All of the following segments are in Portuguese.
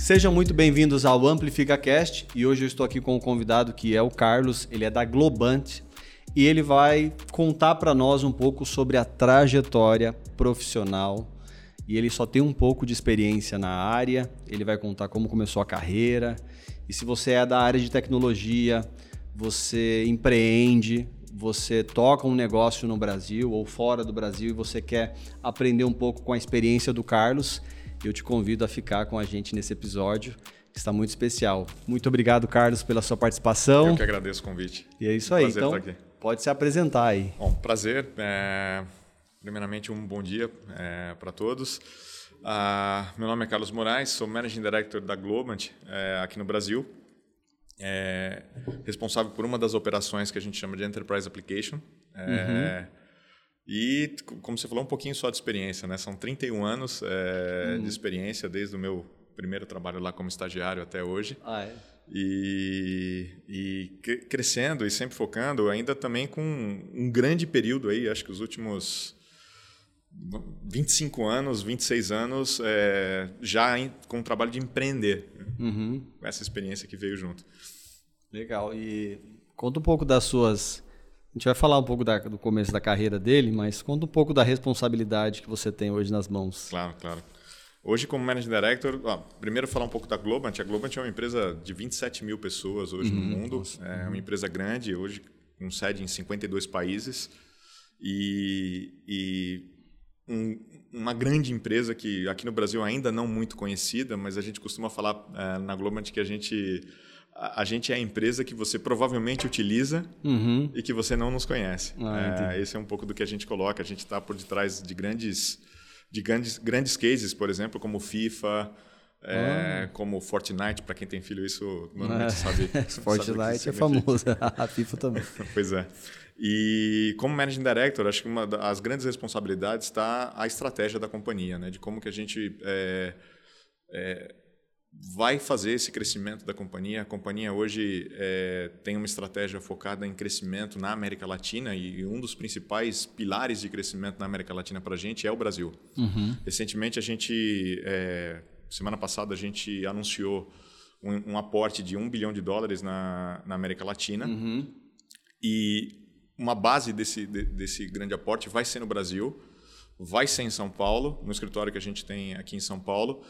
Sejam muito bem-vindos ao AmplificaCast e hoje eu estou aqui com um convidado que é o Carlos, ele é da Globant e ele vai contar para nós um pouco sobre a trajetória profissional e ele só tem um pouco de experiência na área, ele vai contar como começou a carreira e se você é da área de tecnologia, você empreende, você toca um negócio no Brasil ou fora do Brasil e você quer aprender um pouco com a experiência do Carlos, eu te convido a ficar com a gente nesse episódio, que está muito especial. Muito obrigado, Carlos, pela sua participação. Eu que agradeço o convite. E é isso aí. Prazer então, pode se apresentar aí. Bom, prazer. É... Primeiramente, um bom dia é, para todos. Uh, meu nome é Carlos Moraes, sou Managing Director da Globant é, aqui no Brasil. É, responsável por uma das operações que a gente chama de Enterprise Application. É, uhum. E, como você falou, um pouquinho só de experiência, né? São 31 anos é, uhum. de experiência, desde o meu primeiro trabalho lá como estagiário até hoje. Ah, é? E, e crescendo e sempre focando, ainda também com um grande período aí, acho que os últimos 25 anos, 26 anos, é, já em, com o trabalho de empreender. Uhum. Essa experiência que veio junto. Legal. E conta um pouco das suas a gente vai falar um pouco da, do começo da carreira dele, mas conta um pouco da responsabilidade que você tem hoje nas mãos. Claro, claro. Hoje, como Managing Director, ó, primeiro falar um pouco da Globant. A Globant é uma empresa de 27 mil pessoas hoje uhum, no mundo. Nossa, é uma empresa grande, hoje com sede em 52 países. E, e um, uma grande empresa que aqui no Brasil ainda não muito conhecida, mas a gente costuma falar é, na Globant que a gente a, gente é a empresa que você provavelmente utiliza uhum. e que você não nos conhece. Ah, é, esse é um pouco do que a gente coloca. A gente está por detrás de grandes, de grandes, grandes cases, por exemplo, como FIFA, é, ah. como Fortnite, para quem tem filho, isso normalmente ah. sabe. Fortnite é famoso, a FIFA também. pois é. E como Managing Director, acho que uma das grandes responsabilidades está a estratégia da companhia, né? de como que a gente é, é, vai fazer esse crescimento da companhia. A companhia hoje é, tem uma estratégia focada em crescimento na América Latina e um dos principais pilares de crescimento na América Latina para a gente é o Brasil. Uhum. Recentemente, a gente, é, semana passada, a gente anunciou um, um, aporte de um bilhão de dólares na, na América Latina uhum. e uma base desse, de, desse grande aporte vai ser no Brasil, vai ser em São Paulo, no escritório que a gente tem aqui em São Paulo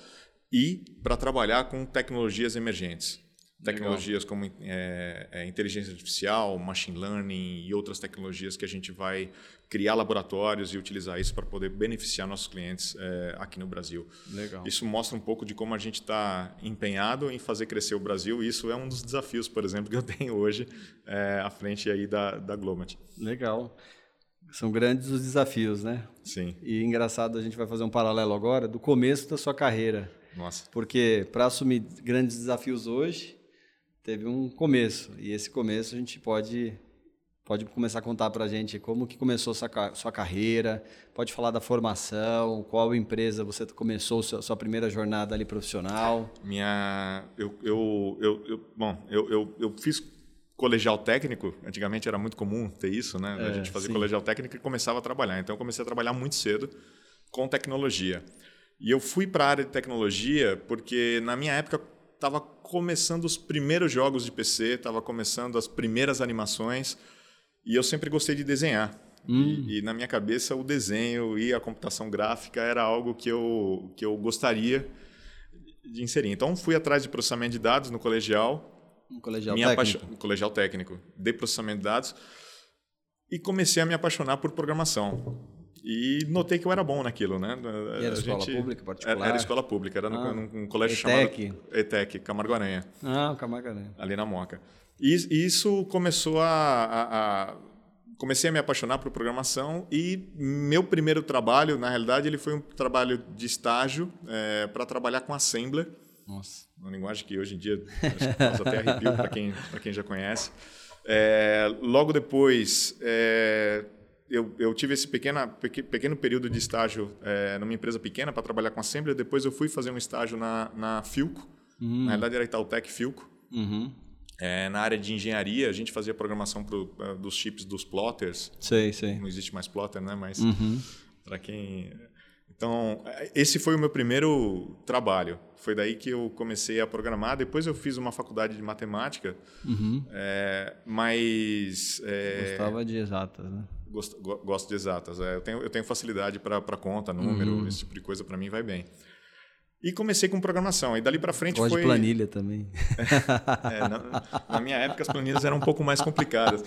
e para trabalhar com tecnologias emergentes. Tecnologias Legal. como é, é, inteligência artificial, machine learning e outras tecnologias que a gente vai criar laboratórios e utilizar isso para poder beneficiar nossos clientes é, aqui no Brasil. Legal. Isso mostra um pouco de como a gente está empenhado em fazer crescer o Brasil e isso é um dos desafios, por exemplo, que eu tenho hoje é, à frente aí da, da Globant. Legal. São grandes os desafios, né? Sim. E engraçado, a gente vai fazer um paralelo agora do começo da sua carreira. Nossa. Porque para assumir grandes desafios hoje, teve um começo. E esse começo a gente pode pode começar a contar para a gente como que começou sua, sua carreira, pode falar da formação, qual empresa você começou sua, sua primeira jornada ali profissional. Minha, eu, eu, eu, eu bom, eu, eu, eu fiz colegial técnico, antigamente era muito comum ter isso, né? É, a gente fazia sim. colegial técnico e começava a trabalhar. Então eu comecei a trabalhar muito cedo com tecnologia. E eu fui para a área de tecnologia porque na minha época estava começando os primeiros jogos de PC, estava começando as primeiras animações e eu sempre gostei de desenhar. Hum. E, e, na minha cabeça o desenho e a computação gráfica era algo que eu, que eu gostaria de inserir. Então fui atrás de processamento de dados no colegial. Um colegial técnico. Um colegial técnico de processamento de dados e comecei a me apaixonar por programação. E notei que eu era bom naquilo, né? E era a escola gente, pública, particular? Era, escola pública, era ah, num, num colégio ETEC. chamado ETEC, Camargo Aranha. Ah, Camargo Aranha. Ali na Moca. E isso começou a, a, a, Comecei a me apaixonar por programação e meu primeiro trabalho, na realidade, ele foi um trabalho de estágio é, para trabalhar com Assembler. Nossa. Uma linguagem que hoje em dia acho que até arrepio para quem, quem já conhece. É, logo depois... É, eu, eu tive esse pequena, pequeno período de estágio é, numa empresa pequena para trabalhar com Assembly. Depois eu fui fazer um estágio na, na Filco. Uhum. Na realidade era Itautec Filco. Uhum. É, na área de engenharia, a gente fazia programação pro, uh, dos chips dos plotters. Sei, sei. Não existe mais plotter, né? Mas uhum. para quem Então, esse foi o meu primeiro trabalho. Foi daí que eu comecei a programar. Depois eu fiz uma faculdade de matemática, Uhum. é, mas... é, Gostava de exatas, né? Gosto, go- gosto de exatas. é, eu, tenho, eu tenho facilidade para conta, número, Uhum. esse tipo de coisa para mim vai bem. E comecei com programação. E dali para frente Gosto foi... de planilha também. É, na, na minha época as planilhas eram um pouco mais complicadas,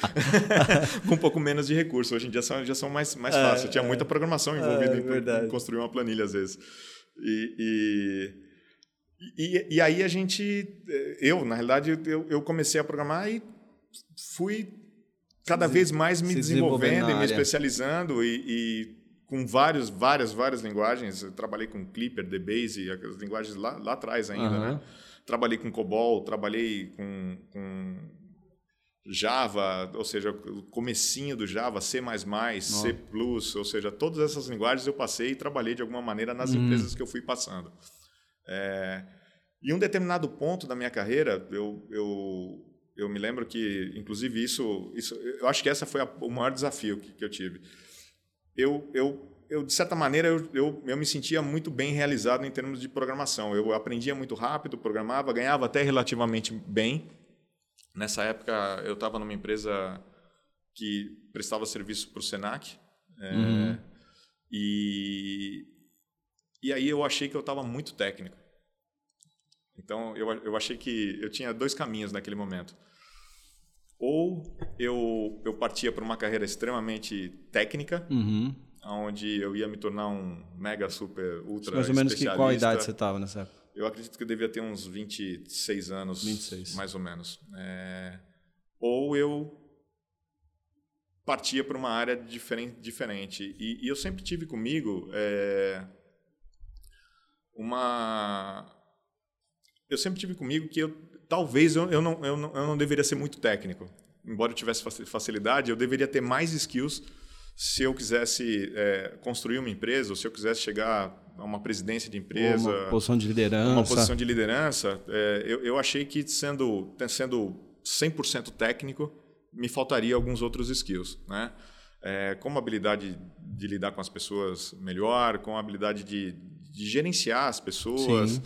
com um pouco menos de recurso. Hoje em dia são, já são mais, mais fáceis. Tinha muita programação envolvida É, em- verdade. em, construir uma planilha às vezes. E, e, e, e aí a gente, eu na realidade eu, eu comecei a programar e fui cada vez mais me se desenvolvendo e me especializando e, e com vários, várias, várias linguagens. Eu trabalhei com Clipper, DBase, as linguagens lá, lá atrás ainda, Aham. né? Trabalhei com COBOL, trabalhei com, com Java, ou seja, o comecinho do Java, C++, C++, ou seja, todas essas linguagens eu passei e trabalhei de alguma maneira nas empresas que eu fui passando. É, e um determinado ponto da minha carreira, eu, eu, eu me lembro que, inclusive, isso, isso eu acho que essa foi a, o maior desafio que, que eu tive. Eu, eu, eu, de certa maneira, eu, eu, eu me sentia muito bem realizado em termos de programação. Eu aprendia muito rápido, programava, ganhava até relativamente bem. Nessa época, eu estava numa empresa que prestava serviço para o Senac. é, Uhum. e, e aí eu achei que eu estava muito técnico. Então, eu, eu achei que eu tinha dois caminhos naquele momento. Ou eu, eu partia para uma carreira extremamente técnica, Uhum. onde eu ia me tornar um mega, super, ultra Mais ou menos que qual idade você estava nessa época? Eu acredito que eu devia ter uns 26 anos, 26. mais ou menos. É, ou eu partia para uma área diferente. diferente. E, e eu sempre tive comigo é, uma... Eu sempre tive comigo que eu, talvez eu, eu, não, eu, não, eu não deveria ser muito técnico. Embora eu tivesse faci- facilidade, eu deveria ter mais skills se eu quisesse é, construir uma empresa, ou se eu quisesse chegar a uma presidência de empresa, Uma posição de liderança. uma posição de liderança, é, eu, eu achei que sendo, sendo 100% técnico, me faltaria alguns outros skills, né? É, como a habilidade de lidar com as pessoas melhor, com a habilidade de, de gerenciar as pessoas, Sim.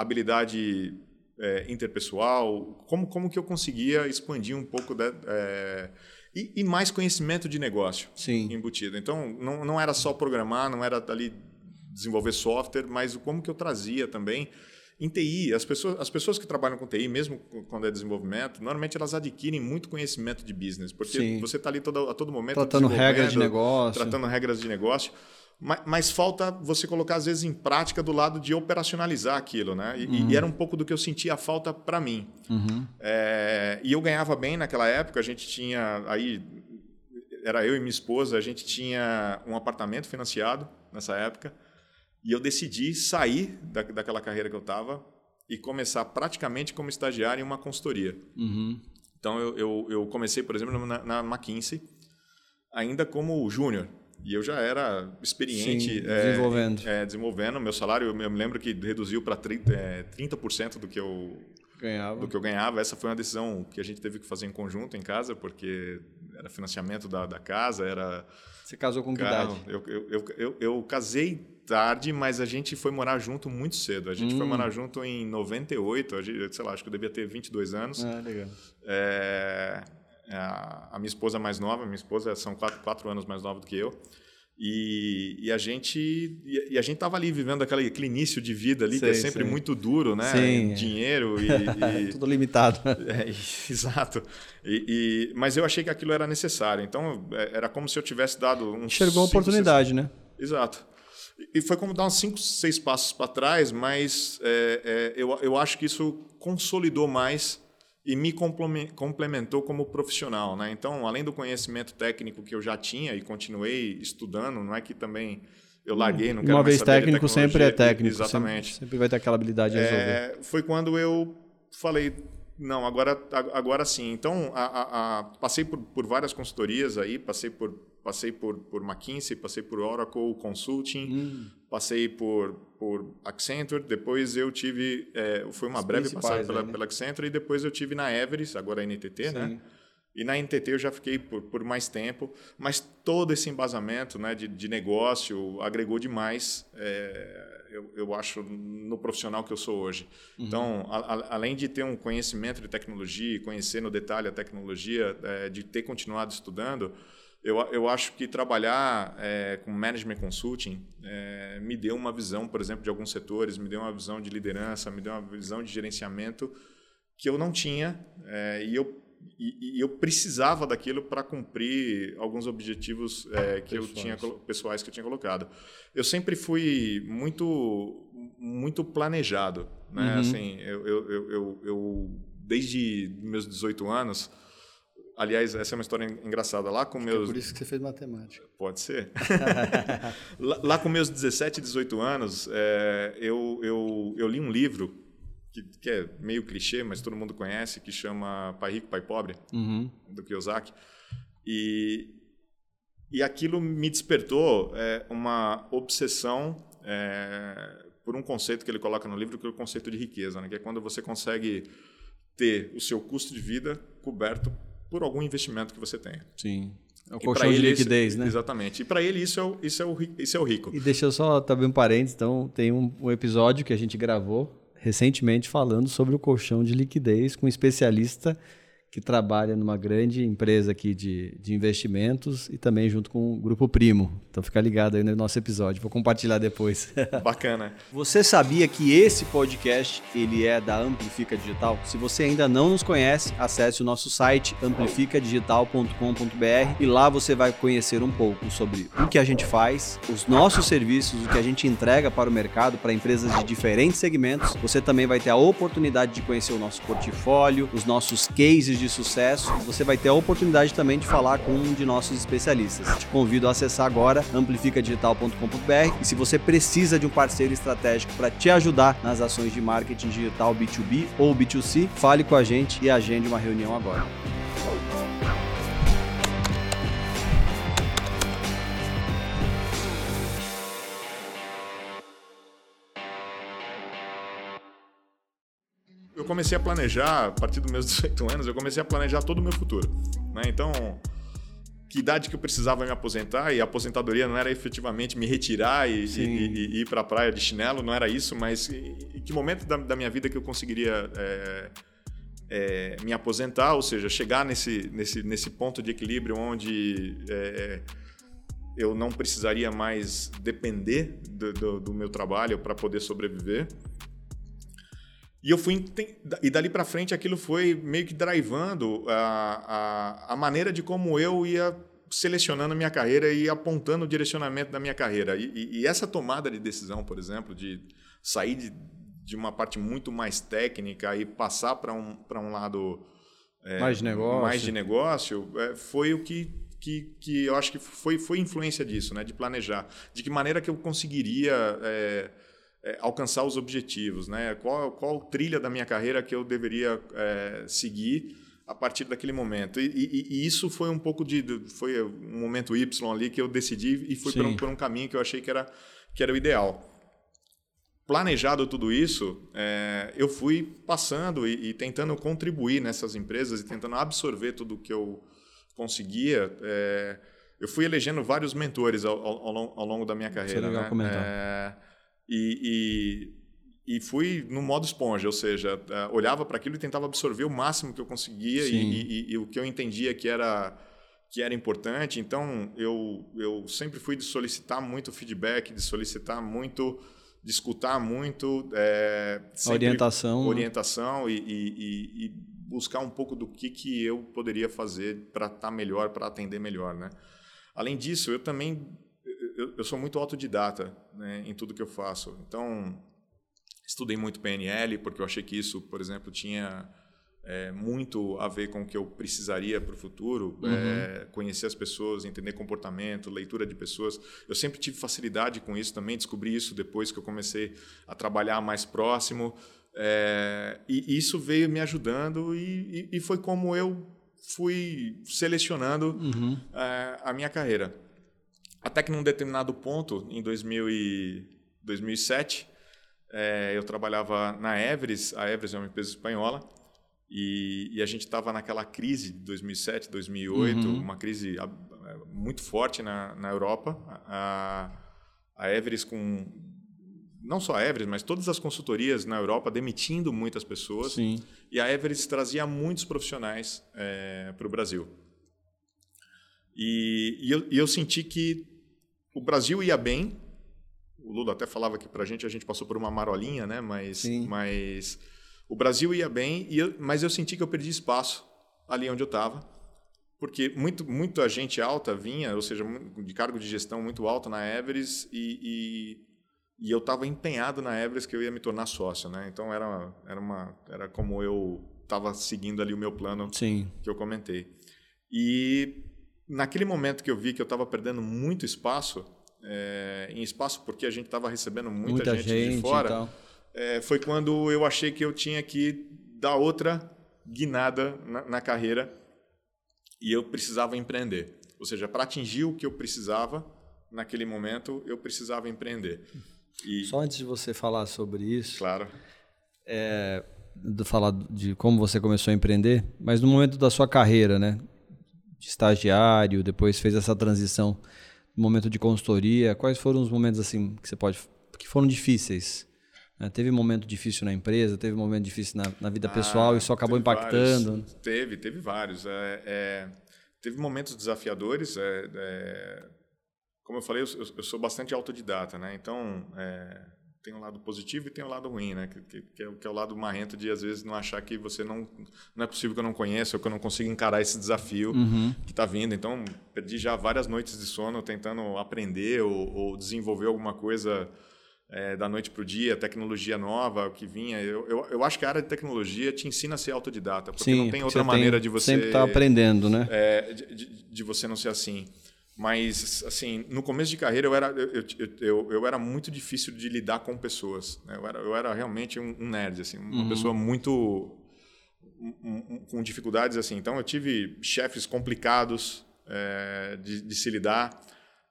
Habilidade é, interpessoal, como, como que eu conseguia expandir um pouco da, é, e, e mais conhecimento de negócio Sim. embutido. Então, não, não era só programar, não era ali desenvolver software, mas como que eu trazia também em TI. As pessoas, as pessoas que trabalham com TI, mesmo quando é desenvolvimento, normalmente elas adquirem muito conhecimento de business, porque Sim. você está ali todo, a todo momento Tratando regras de negócio. tratando regras de negócio. Mas, mas falta você colocar, às vezes, em prática do lado de operacionalizar aquilo. Né? E, Uhum. e era um pouco do que eu sentia falta para mim. Uhum. É, e eu ganhava bem naquela época. A gente tinha aí era eu e minha esposa. A gente tinha um apartamento financiado nessa época. E eu decidi sair da, daquela carreira que eu estava e começar praticamente como estagiário em uma consultoria. Uhum. Então eu, eu, eu comecei, por exemplo, na, na McKinsey, ainda como júnior. E eu já era experiente Sim, é, desenvolvendo. É, desenvolvendo. Meu salário, eu me lembro que reduziu para 30%, é, 30% do que eu Ganhava. do que eu ganhava. Essa foi uma decisão que a gente teve que fazer em conjunto em casa, porque era financiamento da, da casa, era Você casou com que idade? Eu, eu, eu, eu, casei tarde, mas a gente foi morar junto muito cedo. A gente foi Hum. morar junto em 98, a gente, sei lá, acho que eu devia ter 22 anos. Ah, legal. É, a, a minha esposa mais nova, minha esposa são quatro, quatro anos mais nova do que eu. E, e a gente e, a gente tava ali vivendo aquele, aquele início de vida ali que é sempre sei. muito duro, né? Sim. Dinheiro e, e- Tudo limitado. é, exato. E, e- mas eu achei que aquilo era necessário. Então é, era como se eu tivesse dado um Enxergou a oportunidade, né? Exato. E foi como dar uns cinco, seis passos para trás, mas é, é, eu, eu acho que isso consolidou mais e me complemen- complementou como profissional. Né? Então, além do conhecimento técnico que eu já tinha e continuei estudando, não é que também eu larguei, não quero Uma mais vez técnico, sempre é técnico. Exatamente. Sempre, sempre vai ter aquela habilidade de resolver. É, foi quando eu falei, não, agora, agora sim. Então, a- a- a- passei por, por várias consultorias aí, passei por, passei por, por McKinsey, passei por Oracle Consulting, Hum. Passei por, por Accenture, depois eu tive, é, foi uma breve passagem pela, né? pela Accenture e depois eu tive na Everest, agora a NTT, né? Sim. E na NTT eu já fiquei por, por mais tempo, mas todo esse embasamento né, de, de negócio agregou demais, é, eu, eu acho, no profissional que eu sou hoje. Uhum. Então, a, a, além de ter um conhecimento de tecnologia, conhecer no detalhe a tecnologia, é, de ter continuado estudando, eu, eu acho que trabalhar é, com management consulting é, me deu uma visão, por exemplo, de alguns setores, me deu uma visão de liderança, me deu uma visão de gerenciamento que eu não tinha é, e, eu, e, e, eu precisava daquilo para cumprir alguns objetivos que pessoais. eu tinha pessoais que eu tinha colocado. Eu sempre fui muito muito planejado, né? Uhum. Assim, eu, eu, eu, eu desde meus 18 anos Aliás, essa é uma história engraçada. Lá com Acho meus. É por isso que você fez matemática. Pode ser. lá, lá, com meus 17, 18 anos, é, eu, eu, eu li um livro que, que, é meio clichê, mas todo mundo conhece, que chama Pai Rico, Pai Pobre, uhum. do Kiyosaki. E, e aquilo me despertou é, uma obsessão é, por um conceito que ele coloca no livro, que é o conceito de riqueza, né? que é quando você consegue ter o seu custo de vida coberto por algum investimento que você tenha. Sim. É o colchão de liquidez, isso, né? Exatamente. E para ele isso é, o, isso, é o, isso é o rico. E deixa eu só também um parênteses. Então, tem um, um episódio que a gente gravou recentemente falando sobre o colchão de liquidez com um especialista que trabalha numa grande empresa aqui de, de investimentos e também junto com o Grupo Primo. Então fica ligado aí no nosso episódio, vou compartilhar depois. Bacana. Você sabia que esse podcast ele é da Amplifica Digital? Se você ainda não nos conhece, acesse o nosso site amplificadigital.com.br e lá você vai conhecer um pouco sobre o que a gente faz, os nossos serviços, o que a gente entrega para o mercado, para empresas de diferentes segmentos. Você também vai ter a oportunidade de conhecer o nosso portfólio, os nossos cases de sucesso, você vai ter a oportunidade também de falar com um de nossos especialistas. Te convido a acessar agora amplificadigital.com.br e se você precisa de um parceiro estratégico para te ajudar nas ações de marketing digital B2B ou B2C, fale com a gente e agende uma reunião agora. Comecei a planejar, a partir dos meus 18 anos, eu comecei a planejar todo o meu futuro. Né? Então, que idade que eu precisava me aposentar, e a aposentadoria não era efetivamente me retirar e, e, e, e ir para a praia de chinelo, não era isso, mas que momento da, da, minha vida que eu conseguiria é, é, me aposentar, ou seja, chegar nesse, nesse, nesse ponto de equilíbrio onde é, eu não precisaria mais depender do, do, do meu trabalho para poder sobreviver. E eu fui e dali para frente aquilo foi meio que drivando a, a, a, maneira de como eu ia selecionando a minha carreira e apontando o direcionamento da minha carreira. E, e, e essa tomada de decisão, por exemplo, de sair de, de uma parte muito mais técnica e passar para um, um lado é, mais de negócio, mais de negócio é, foi o que, que, que eu acho que foi, foi influência disso, né? de planejar. De que maneira que eu conseguiria... É, é, alcançar os objetivos, né? Qual, qual trilha da minha carreira que eu deveria é, seguir a partir daquele momento? E, e, e, isso foi um pouco de, foi um momento Y ali que eu decidi e fui por um, por um, caminho que eu achei que era que era o ideal. Planejado tudo isso, é, eu fui passando e, e, tentando contribuir nessas empresas e tentando absorver tudo que eu conseguia. É, eu fui elegendo vários mentores ao, ao, ao longo da minha carreira. Isso é legal né? comentar. É, e, e, e fui no modo esponja, ou seja, uh, olhava para aquilo e tentava absorver o máximo que eu conseguia e, e, o que eu entendia que era que era importante. Então, eu, eu sempre fui de solicitar muito feedback, de solicitar muito, de escutar muito. É, orientação. Orientação né? e, e, buscar um pouco do que, que eu poderia fazer para estar tá melhor, para atender melhor. Né? Além disso, eu também eu, eu sou muito autodidata né, em tudo que eu faço. Então, estudei muito PNL, porque eu achei que isso, por exemplo, tinha é, muito a ver com o que eu precisaria para o futuro, uhum. é, conhecer as pessoas, entender comportamento, leitura de pessoas. Eu sempre tive facilidade com isso também, descobri isso depois que eu comecei a trabalhar mais próximo. É, e isso veio me ajudando e, e, e, foi como eu fui selecionando uhum. É, a minha carreira. Até que num determinado ponto, em 2000 e 2007, é, eu trabalhava na Everest, a Everest é uma empresa espanhola, E, e a gente estava naquela crise de 2007, 2008, uhum. uma crise muito forte na, na Europa. A, a Everest com não só a Everest, mas todas as consultorias na Europa demitindo muitas pessoas. Sim. E a Everest trazia muitos profissionais é, para o Brasil. E, e, eu, e, eu, senti que o Brasil ia bem. O Lula até falava aqui para a gente, a gente passou por uma marolinha, né? Mas, mas o Brasil ia bem, e eu, mas eu senti que eu perdi espaço ali onde eu estava. Porque muito, muita gente alta vinha, ou seja, de cargo de gestão muito alto na Everest, e, e, e eu estava empenhado na Everest que eu ia me tornar sócio. Né? Então era, era, uma, era como eu estava seguindo ali o meu plano Sim. que eu comentei. E naquele momento que eu vi que eu estava perdendo muito espaço, é, em espaço porque a gente estava recebendo muita, muita gente, gente, de fora, é, foi quando eu achei que eu tinha que dar outra guinada na, na carreira e eu precisava empreender. Ou seja, para atingir o que eu precisava naquele momento, eu precisava empreender. E... Só antes de você falar sobre isso, claro, é, de falar de como você começou a empreender, mas no momento da sua carreira, né, de estagiário, depois fez essa transição, no momento de consultoria, quais foram os momentos assim que você pode que foram difíceis? Né? Teve momento difícil na empresa, teve momento difícil na, na vida ah, pessoal, isso acabou impactando? Vários. Teve, teve vários. É, é, teve momentos desafiadores. É, é como eu falei, eu, eu, sou bastante autodidata, né? Então, é, tem um lado positivo e tem um lado ruim, né? Que, que, que, é, que, é, o lado marrento de às vezes não achar que você não não é possível que eu não conheça ou que eu não consiga encarar esse desafio uhum. que está vindo. Então perdi já várias noites de sono tentando aprender ou, ou desenvolver alguma coisa é, da noite para o dia, tecnologia nova que vinha. Eu, eu, eu, acho que a área de tecnologia te ensina a ser autodidata, porque Sim, não tem outra maneira tem, de você. Sempre está aprendendo, né? É, de, de, de, você não ser assim. Mas, assim, no começo de carreira eu era, eu, eu, eu era muito difícil de lidar com pessoas. Né? Eu, era, eu era realmente um, um nerd, assim, uma uhum. pessoa muito. Um, um, com dificuldades, assim. Então, eu tive chefes complicados é, de, de, se lidar.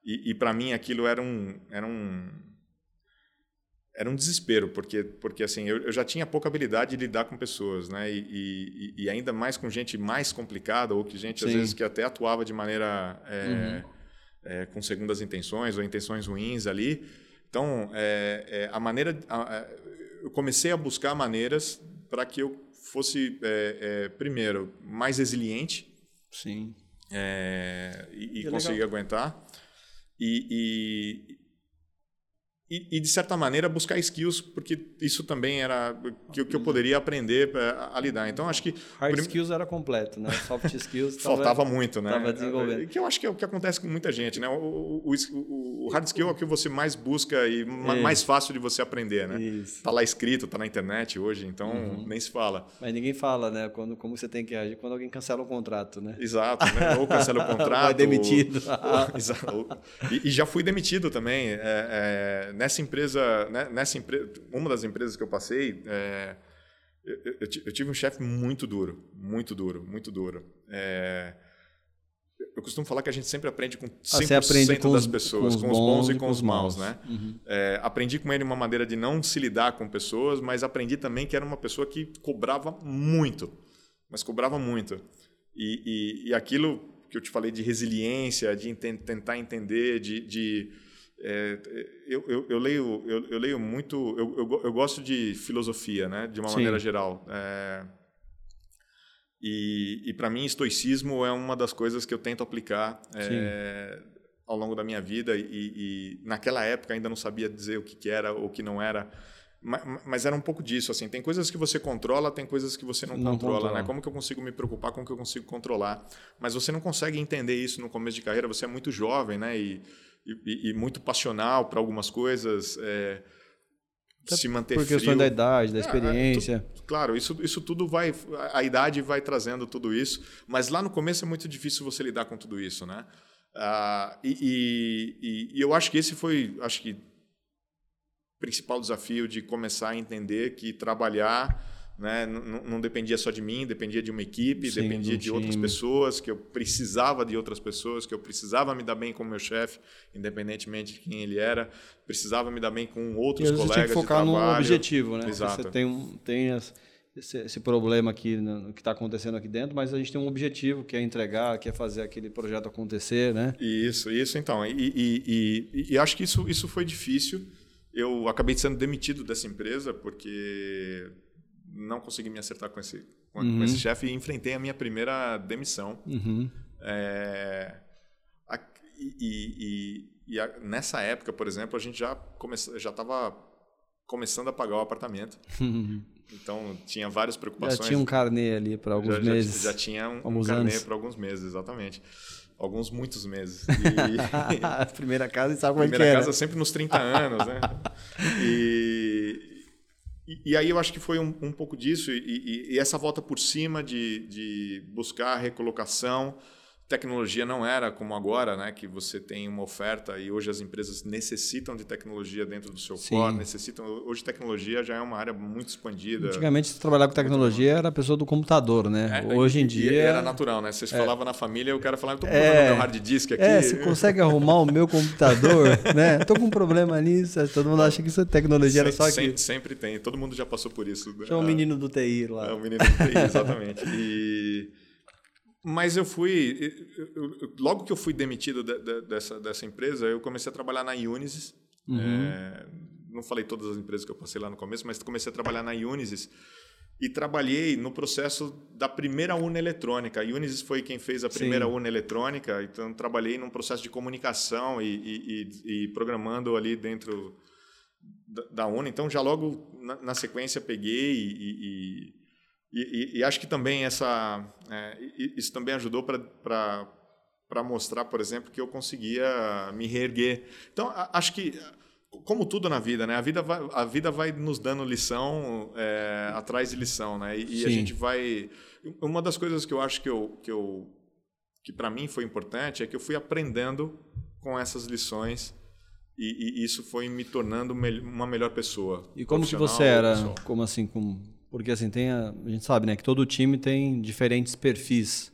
E, e para mim aquilo era um. Era um era um desespero, porque, porque assim, eu, eu, já tinha pouca habilidade de lidar com pessoas, né? E, e, e ainda mais com gente mais complicada, ou que gente, Sim. às vezes, que até atuava de maneira é, uhum. é, com segundas intenções ou intenções ruins ali. Então, é, é a maneira... A, eu comecei a buscar maneiras para que eu fosse, é, é, primeiro, mais resiliente. Sim. e, e conseguir aguentar. E, e, e, de certa maneira buscar skills porque isso também era que, que eu poderia aprender a, a lidar. Então acho que hard prim... skills era completo né? Soft skills faltava muito né? tava desenvolvendo. Que eu acho que é o que acontece com muita gente né? O, o, o, o hard skill é o que você mais busca e mais fácil de você aprender né? Isso. tá lá escrito tá na internet hoje então uhum. nem se fala. Mas ninguém fala né? Quando como você tem que agir quando alguém cancela o contrato né? Exato né? ou cancela o contrato vai demitido. Ou, ou, e, e, já fui demitido também é, é, nessa empresa, né, nessa empresa, uma das empresas que eu passei, é, eu, eu, eu, tive um chefe muito duro, muito duro, muito duro. É, eu costumo falar que a gente sempre aprende com 100% ah, aprende com das os, pessoas, com os, com os bons, bons, e com os maus, maus né? Uhum. É, aprendi com ele uma maneira de não se lidar com pessoas, mas aprendi também que era uma pessoa que cobrava muito, mas cobrava muito. E, e, e aquilo que eu te falei de resiliência, de tentar entender, de, de é, eu, eu, eu, leio, eu, eu, leio muito, eu, eu, gosto de filosofia, né, de uma Sim. maneira geral. É, e e para mim, estoicismo é uma das coisas que eu tento aplicar é, ao longo da minha vida. E, e, naquela época ainda não sabia dizer o que, que era ou o que não era. Mas, mas, era um pouco disso, assim, tem coisas que você controla, tem coisas que você não, não controla, controla, né? Como que eu consigo me preocupar, como que eu consigo controlar? Mas você não consegue entender isso no começo de carreira, você é muito jovem, né? E, e, e muito passional para algumas coisas. É, se manter por questão da idade, da é, é experiência. É, tu, claro, isso, isso tudo vai. A idade vai trazendo tudo isso, mas lá no começo é muito difícil você lidar com tudo isso, né? Ah, e, e, e, eu acho que esse foi, acho que, o principal desafio de começar a entender que trabalhar né? Não, não, dependia só de mim, dependia de uma equipe, Sim, dependia de outras pessoas, que eu precisava de outras pessoas, que eu precisava me dar bem com o meu chefe, independentemente de quem ele era, precisava me dar bem com outros e colegas tinha que focar no objetivo, né? Exato. Você tem, tem esse, esse problema aqui no, que está acontecendo aqui dentro, mas a gente tem um objetivo que é entregar, que é fazer aquele projeto acontecer, né? Isso, isso então. E, e, e, e acho que isso, isso foi difícil. Eu acabei sendo demitido dessa empresa porque não consegui me acertar com esse, com, uhum. esse chefe e enfrentei a minha primeira demissão. Uhum. É, a, e, e, e a, nessa época, por exemplo, a gente já já estava começando a pagar o apartamento. Então tinha várias preocupações. Já tinha um carnê ali para alguns já, meses. Já, já tinha um, um carnê para alguns meses, exatamente. Alguns, muitos meses. E... a primeira casa, sabe como é que é, Primeira casa sempre nos 30 anos, né? E, e, e, aí eu acho que foi um, um pouco disso. E, e, essa volta por cima de, de buscar recolocação tecnologia não era como agora, né, que você tem uma oferta e hoje as empresas necessitam de tecnologia dentro do seu Sim. core, necessitam. Hoje tecnologia já é uma área muito expandida. Antigamente, se trabalhar com tecnologia era a pessoa do computador, né? É, hoje em dia era natural, né? Você é. falava na família, o cara falava, estou com é, problema no meu hard disk aqui. É, você consegue arrumar o meu computador, né? Estou com um problema nisso. Todo mundo acha que isso é tecnologia, era só aqui. Sempre, sempre tem. Todo mundo já passou por isso. Tinha um menino do TI lá. É, o um menino do TI, exatamente. E mas eu fui. Eu, eu, logo que eu fui demitido de, de, dessa, dessa empresa, eu comecei a trabalhar na Unisys. Uhum. É, não falei todas as empresas que eu passei lá no começo, mas comecei a trabalhar na Unisys e trabalhei no processo da primeira urna eletrônica. A Unisys foi quem fez a primeira Sim. urna eletrônica, então trabalhei num processo de comunicação e, e, e, programando ali dentro da, da urna. Então já logo na, na sequência peguei e, e, e, e, acho que também essa, é, isso também ajudou para mostrar, por exemplo, que eu conseguia me reerguer. Então, acho que, como tudo na vida, né, a, vida vai, a vida vai nos dando lição é, atrás de lição. Né, e, e a gente vai. Uma das coisas que eu acho que, eu, que, eu, que para mim foi importante é que eu fui aprendendo com essas lições. E, e isso foi me tornando uma melhor pessoa. E como que você era? Como assim, como porque assim, tem a, a gente sabe, né, que todo time tem diferentes perfis.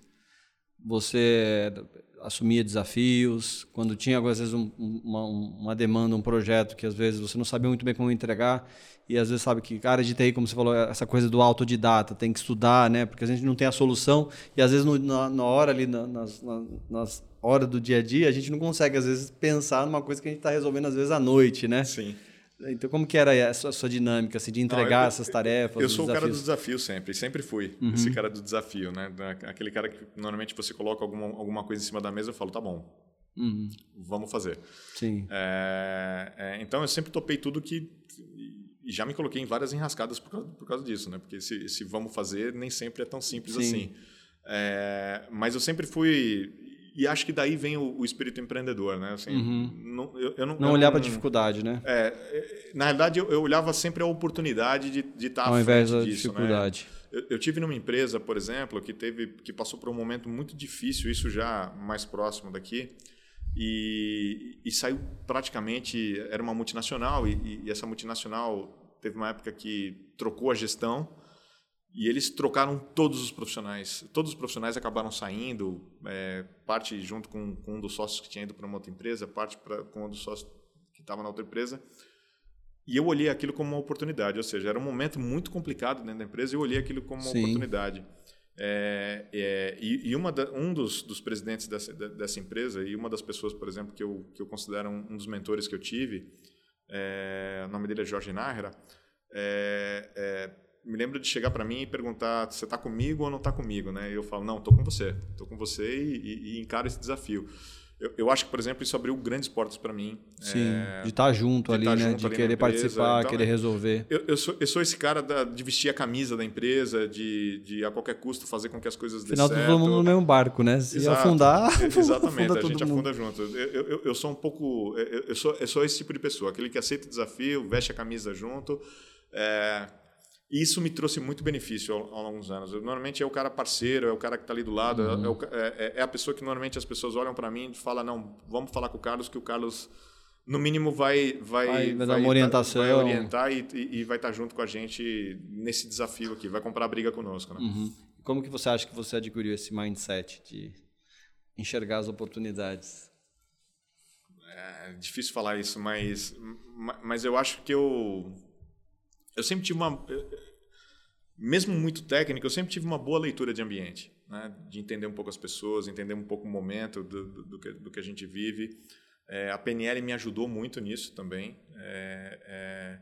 Você assumia desafios, quando tinha às vezes um, uma, uma, demanda, um projeto que às vezes você não sabia muito bem como entregar e às vezes sabe que cara de TI, como você falou, essa coisa do autodidata, tem que estudar, né? Porque a gente não tem a solução e às vezes no, na, na, hora ali, na, nas, na, nas do dia a dia, a gente não consegue às vezes pensar numa coisa que a gente está resolvendo às vezes à noite, né? Sim. Então, como que era a sua, a sua dinâmica assim, de entregar Não, eu, essas tarefas? Eu sou o cara do desafio sempre, sempre fui uhum. esse cara do desafio, né? Aquele cara que normalmente você coloca alguma, alguma coisa em cima da mesa, eu falo, tá bom, uhum. vamos fazer. Sim. É, é, então, eu sempre topei tudo que e já me coloquei em várias enrascadas por causa, por causa disso, né? Porque esse, esse vamos fazer nem sempre é tão simples Sim. assim. É, mas eu sempre fui e acho que daí vem o, o espírito empreendedor, né? Assim, uhum. não, eu, eu não, não olhar para a dificuldade, né? É, é, na realidade, eu, eu, olhava sempre a oportunidade de, de estar Ao invés da disso, né? dificuldade. Né? Eu, eu, tive numa empresa, por exemplo, que teve, que passou por um momento muito difícil, isso já mais próximo daqui, e, e saiu praticamente, era uma multinacional, e, e essa multinacional teve uma época que trocou a gestão, e eles trocaram todos os profissionais. Todos os profissionais acabaram saindo, é, parte junto com, com, um dos sócios que tinha ido para uma outra empresa, parte pra, com um dos sócios que estava na outra empresa. E eu olhei aquilo como uma oportunidade, ou seja, era um momento muito complicado dentro da empresa e eu olhei aquilo como uma Sim. oportunidade. É, é, e, e da, um dos, dos presidentes dessa, dessa, empresa e uma das pessoas, por exemplo, que eu, que eu considero um, um dos mentores que eu tive, é, o nome dele é Jorge Nájera, é, é me lembro de chegar para mim e perguntar: você está comigo ou não está comigo? Né? E eu falo: não, estou com você, estou com você e, e, e encaro esse desafio. Eu, eu, acho que, por exemplo, isso abriu grandes portas para mim. Sim, é, de estar tá junto de ali, tá né? Junto de ali querer participar, então, querer resolver. Eu, eu, sou, eu sou esse cara da, de vestir a camisa da empresa, de, de a qualquer custo fazer com que as coisas dêem certo. Afinal, todo mundo no mesmo barco, né? Se Exato. afundar, Exatamente, afunda a gente afunda junto. Eu, eu, eu sou um pouco... Eu, eu, sou, eu sou esse tipo de pessoa, aquele que aceita o desafio, veste a camisa junto... É, e isso me trouxe muito benefício ao, ao longo dos anos. Eu, normalmente é o cara parceiro, é o cara que está ali do lado, é uhum. é, é, é, a pessoa que normalmente as pessoas olham para mim e falam: não, vamos falar com o Carlos, que o Carlos, no mínimo, vai, vai, vai, vai dar uma orientação. Vai orientar e, e, e vai estar tá junto com a gente nesse desafio aqui, vai comprar briga conosco. Né? Uhum. Como que você acha que você adquiriu esse mindset de enxergar as oportunidades? É difícil falar isso, mas, mas eu acho que eu eu sempre tive uma. mesmo muito técnico, eu sempre tive uma boa leitura de ambiente, né? de entender um pouco as pessoas, entender um pouco o momento do, do, do, que, do que, a gente vive. É, a PNL me ajudou muito nisso também. É, é,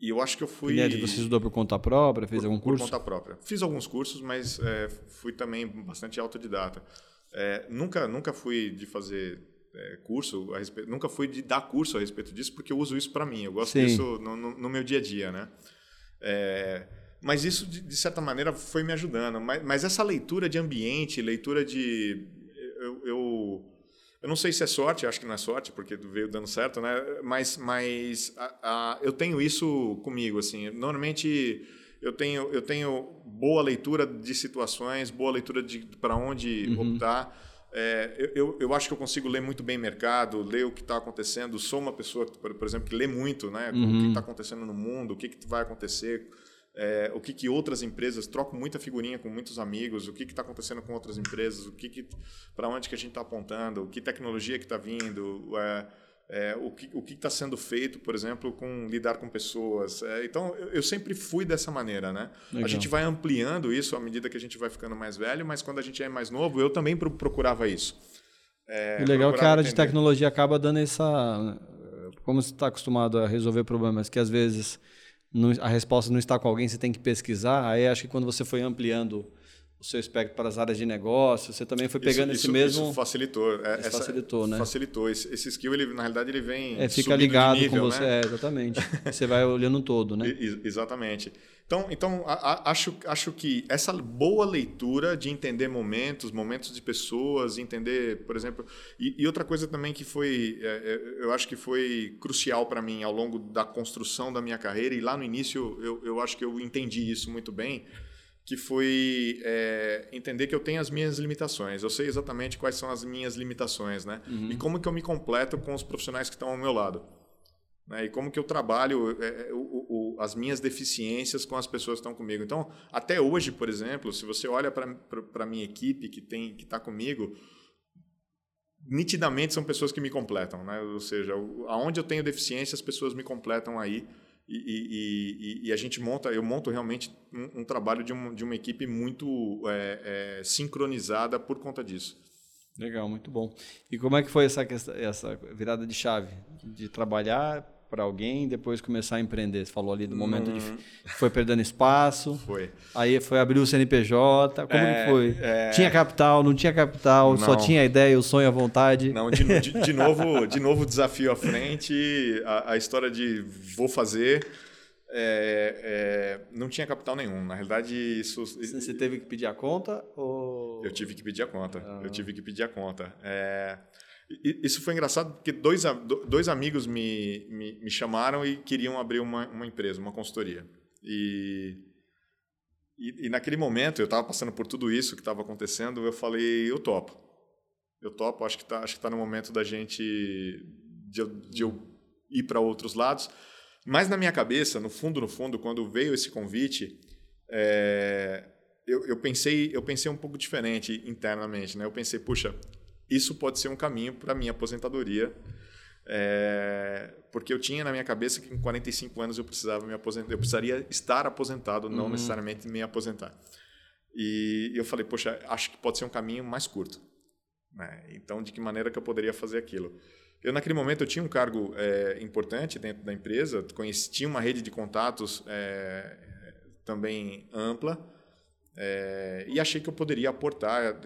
e eu acho que eu fui. PNL você estudou por conta própria? Fez por, algum curso? Por conta própria. Fiz alguns cursos, mas é, fui também bastante autodidata. É, nunca, nunca fui de fazer é, curso a respeito, nunca fui de dar curso a respeito disso, porque eu uso isso para mim. Eu gosto Sim. disso no, no, no, meu dia a dia, né? É, mas isso, de, de, certa maneira, foi me ajudando. Mas, mas, essa leitura de ambiente, leitura de. Eu, eu, eu, não sei se é sorte, acho que não é sorte, porque veio dando certo, né? Mas, mas a, a, eu tenho isso comigo, assim. Normalmente eu tenho, eu tenho boa leitura de situações, boa leitura de para onde uhum. optar. É, eu, eu acho que eu consigo ler muito bem mercado, ler o que está acontecendo. Sou uma pessoa, por, exemplo, que lê muito, né? Uhum. O que está acontecendo no mundo, o que, que vai acontecer, é, o que, que outras empresas. Troco muita figurinha com muitos amigos, o que está acontecendo com outras empresas, o que, que para onde que a gente está apontando, que tecnologia que está vindo. É, é, o que está sendo feito, por exemplo, com lidar com pessoas. É, então, eu, eu, sempre fui dessa maneira, né? Legal. A gente vai ampliando isso à medida que a gente vai ficando mais velho, mas quando a gente é mais novo, eu também procurava isso. É, e legal que a área entender. de tecnologia acaba dando essa... Como você está acostumado a resolver problemas que às vezes não, a resposta não está com alguém, você tem que pesquisar, aí acho que quando você foi ampliando o seu espectro para as áreas de negócio, você também foi pegando isso, esse mesmo... Isso facilitou. É, essa, facilitou, né? Facilitou. Esse, esse, skill, ele, na realidade, ele vem É, fica ligado nível, com você, né? é, exatamente. você vai olhando todo, né? I, exatamente. Então, então a, a, acho, acho que essa boa leitura de entender momentos, momentos de pessoas, entender, por exemplo... E, e outra coisa também que foi, é, é eu acho que foi crucial para mim ao longo da construção da minha carreira, e lá no início eu, eu acho que eu entendi isso muito bem, que foi é, entender que eu tenho as minhas limitações. Eu sei exatamente quais são as minhas limitações, né? Uhum. E como que eu me completo com os profissionais que estão ao meu lado. Né? E como que eu trabalho é, o, o, as minhas deficiências com as pessoas que estão comigo. Então, até hoje, por exemplo, se você olha para a minha equipe que tem que está comigo, nitidamente são pessoas que me completam. Né? Ou seja, aonde eu tenho deficiência, as pessoas me completam aí. E, e, e, a gente monta, eu monto realmente um, um trabalho de, um, de uma equipe muito é, é, sincronizada por conta disso. Legal, muito bom. E como é que foi essa, essa virada de chave? De trabalhar para alguém, depois começar a empreender. Você falou ali do momento hum. de foi perdendo espaço. Foi. Aí foi abrir o CNPJ. Como é, que foi? É... Tinha capital, não tinha capital, não. só tinha a ideia, o sonho, a vontade. Não, de, de, de novo, de novo desafio à frente, a, a história de vou fazer. É, é, não tinha capital nenhum. Na realidade, isso. Você teve que pedir a conta? Ou... Eu tive que pedir a conta. Ah. Eu tive que pedir a conta. É, isso foi engraçado porque dois, dois amigos me, me, me chamaram e queriam abrir uma, uma empresa, uma consultoria. E, e, e naquele momento, eu estava passando por tudo isso que estava acontecendo, eu falei, eu topo. Eu topo, acho que está tá no momento da gente, de de eu ir para outros lados. Mas na minha cabeça, no fundo, no fundo, quando veio esse convite, é, eu, eu, pensei, eu pensei um pouco diferente internamente. Né? Eu pensei, puxa, isso pode ser um caminho para a minha aposentadoria. É, porque eu tinha na minha cabeça que com 45 anos eu precisava me aposentar, eu precisaria estar aposentado, não uhum. necessariamente me aposentar. E eu falei, poxa, acho que pode ser um caminho mais curto. Né? Então, de que maneira que eu poderia fazer aquilo? Eu, naquele momento, eu tinha um cargo é, importante dentro da empresa, conheci, tinha uma rede de contatos é, também ampla, é, e achei que eu poderia aportar.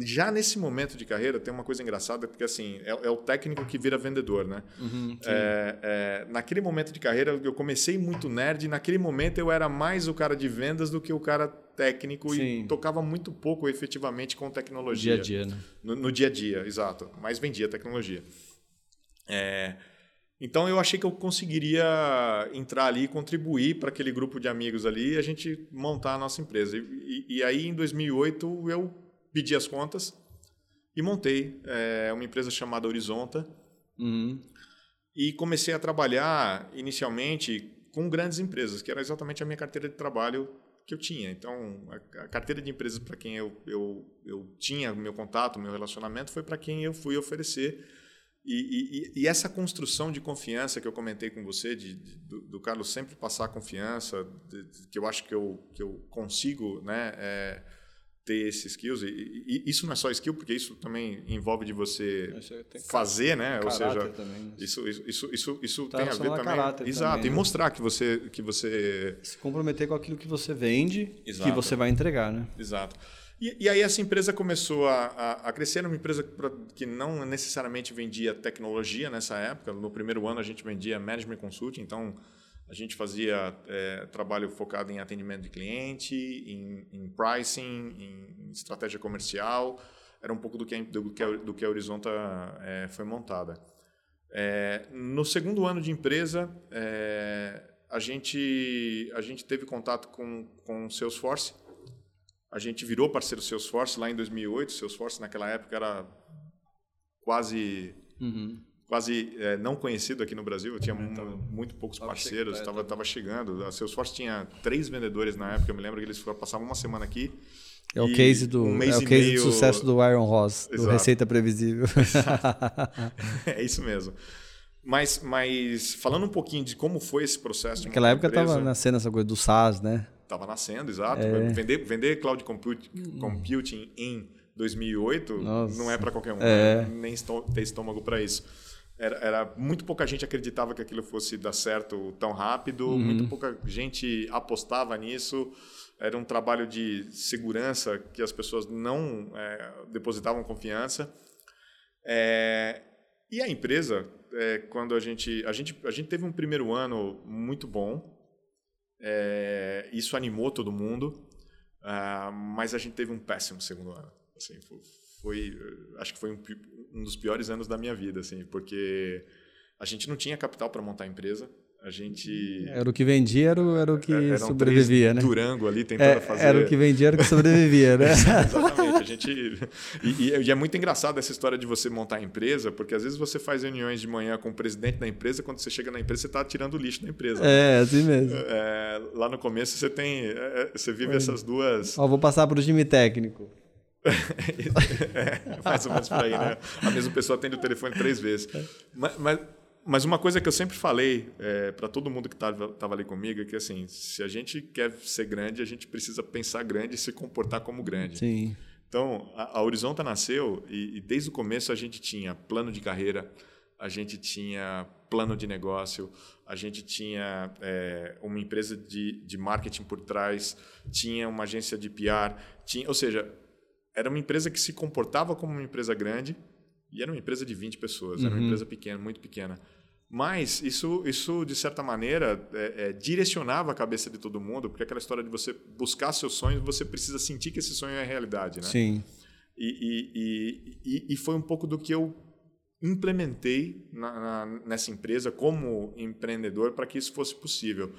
Já nesse momento de carreira, tem uma coisa engraçada, porque assim, é, é o técnico que vira vendedor, né? Uhum, é, é, naquele momento de carreira, eu comecei muito nerd, e naquele momento eu era mais o cara de vendas do que o cara técnico Sim. e tocava muito pouco efetivamente com tecnologia. No dia a dia, né? No, no dia a dia, exato. Mas vendia tecnologia. É, então eu achei que eu conseguiria entrar ali e contribuir para aquele grupo de amigos ali e a gente montar a nossa empresa. E, e, e aí em 2008 eu pedi as contas e montei é, uma empresa chamada Horizonta uhum. e comecei a trabalhar inicialmente com grandes empresas, que era exatamente a minha carteira de trabalho que eu tinha. Então, a, a carteira de empresas para quem eu, eu, eu tinha meu contato, meu relacionamento, foi para quem eu fui oferecer E, e, e, essa construção de confiança que eu comentei com você, de, de do, do, Carlos sempre passar confiança, de, que eu acho que eu, que eu consigo né, é, ter esses skills. E, e, isso não é só skill, porque isso também envolve de você fazer, né? Ou seja, também, né? isso, isso, isso, isso, tá tem a ver também. Exato, também, e né? mostrar que você, que você. Se comprometer com aquilo que você vende, Exato. que você vai entregar, né? Exato. E, e, aí essa empresa começou a, a, a, crescer, era uma empresa que não necessariamente vendia tecnologia nessa época. No primeiro ano a gente vendia management consulting, então a gente fazia é, trabalho focado em atendimento de cliente, em, em, pricing, em estratégia comercial. Era um pouco do que, do que, a, do que a Horizonta é, foi montada. É, no segundo ano de empresa, é, a, gente, a gente teve contato com, com Salesforce, a gente virou parceiro do Salesforce lá em 2008. O Salesforce naquela época era quase uhum. quase é, não conhecido aqui no Brasil. Eu tinha uhum. muito poucos parceiros. Estava tava chegando. A Salesforce tinha três vendedores na época. Eu me lembro que eles passavam uma semana aqui. É o case do um é o case de sucesso do Iron Ross, Exato. do Receita Previsível. é isso mesmo. Mas, mas falando um pouquinho de como foi esse processo. Naquela época estava nascendo essa coisa do SaaS, né? Estava nascendo, exato. É. Vender, vender cloud computing, computing em 2008 Nossa. não é para qualquer um, é. né? nem ter estômago para isso. Era, era, muito pouca gente acreditava que aquilo fosse dar certo tão rápido, uhum. muito pouca gente apostava nisso. Era um trabalho de segurança que as pessoas não é, depositavam confiança. É, e a empresa, é, quando a gente, a gente a gente teve um primeiro ano muito bom, é, isso animou todo mundo, uh, mas a gente teve um péssimo segundo ano. Assim, foi, foi acho que foi um, um, dos piores anos da minha vida, assim, porque a gente não tinha capital para montar a empresa. A gente. Era o que vendia, era o, era o que Eram sobrevivia, né? Durango ali tentando é, fazer. Era o que vendia, era o que sobrevivia, né? Exatamente. A gente. E, e, é muito engraçado essa história de você montar a empresa, porque às vezes você faz reuniões de manhã com o presidente da empresa, quando você chega na empresa, você está tirando o lixo da empresa. É, assim mesmo. É, lá no começo você tem. É, você vive é. essas duas. Ó, vou passar para o time técnico. é, mais ou menos por aí, né? A mesma pessoa atende o telefone três vezes. Mas, mas mas uma coisa que eu sempre falei é, para todo mundo que estava ali comigo é que assim, se a gente quer ser grande, a gente precisa pensar grande e se comportar como grande. Sim. Então, a, a Horizonta nasceu e, e, desde o começo a gente tinha plano de carreira, a gente tinha plano de negócio, a gente tinha é, uma empresa de, de marketing por trás, tinha uma agência de PR, tinha, ou seja, era uma empresa que se comportava como uma empresa grande e era uma empresa de 20 pessoas, uhum. era uma uhum. empresa pequena, muito pequena. Mas isso, isso de certa maneira, é, é, direcionava a cabeça de todo mundo, porque aquela história de você buscar seus sonhos, você precisa sentir que esse sonho é realidade, né? Sim. E, e, e, e foi um pouco do que eu implementei na, na, nessa empresa como empreendedor para que isso fosse possível.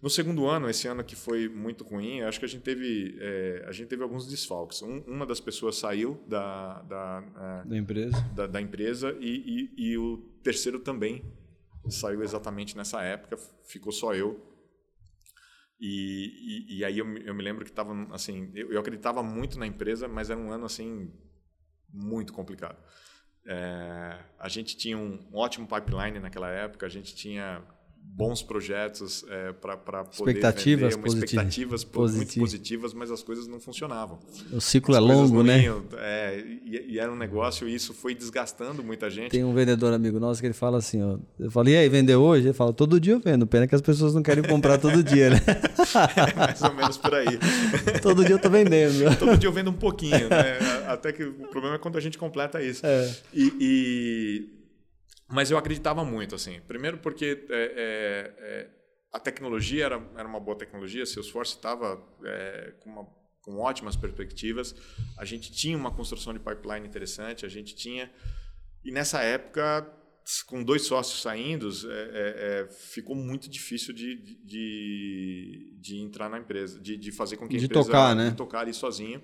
No segundo ano, esse ano que foi muito ruim, acho que a gente teve, é, a gente teve alguns desfalques. Um, uma das pessoas saiu da, da, é, da empresa, da, da empresa e, e, e, o terceiro também saiu exatamente nessa época, ficou só eu. E, e, e aí eu, eu, me lembro que estava assim, eu, eu, acreditava muito na empresa, mas era um ano assim muito complicado. É, a gente tinha um, ótimo pipeline naquela época, a gente tinha bons projetos é, para poder expectativas vender, expectativas muito positivas, mas as coisas não funcionavam. O ciclo as é longo, né? É, e, e, era um negócio e isso foi desgastando muita gente. Tem um vendedor amigo nosso que ele fala assim, ó, eu falei, e aí, vendeu hoje? Ele fala, todo dia eu vendo, pena que as pessoas não querem comprar todo dia, né? é mais ou menos por aí. todo dia eu tô vendendo. todo dia eu vendo um pouquinho, né? Até que o problema é quando a gente completa isso. É. e, e mas eu acreditava muito, assim. Primeiro porque é, é, é, a tecnologia era, era uma boa tecnologia, Salesforce estava é, com, uma, com ótimas perspectivas, a gente tinha uma construção de pipeline interessante, a gente tinha... E nessa época, com dois sócios saindo, é, é, ficou muito difícil de, de, de, entrar na empresa, de, de fazer com que a de empresa... Tocar, né? Tocar ali sozinho.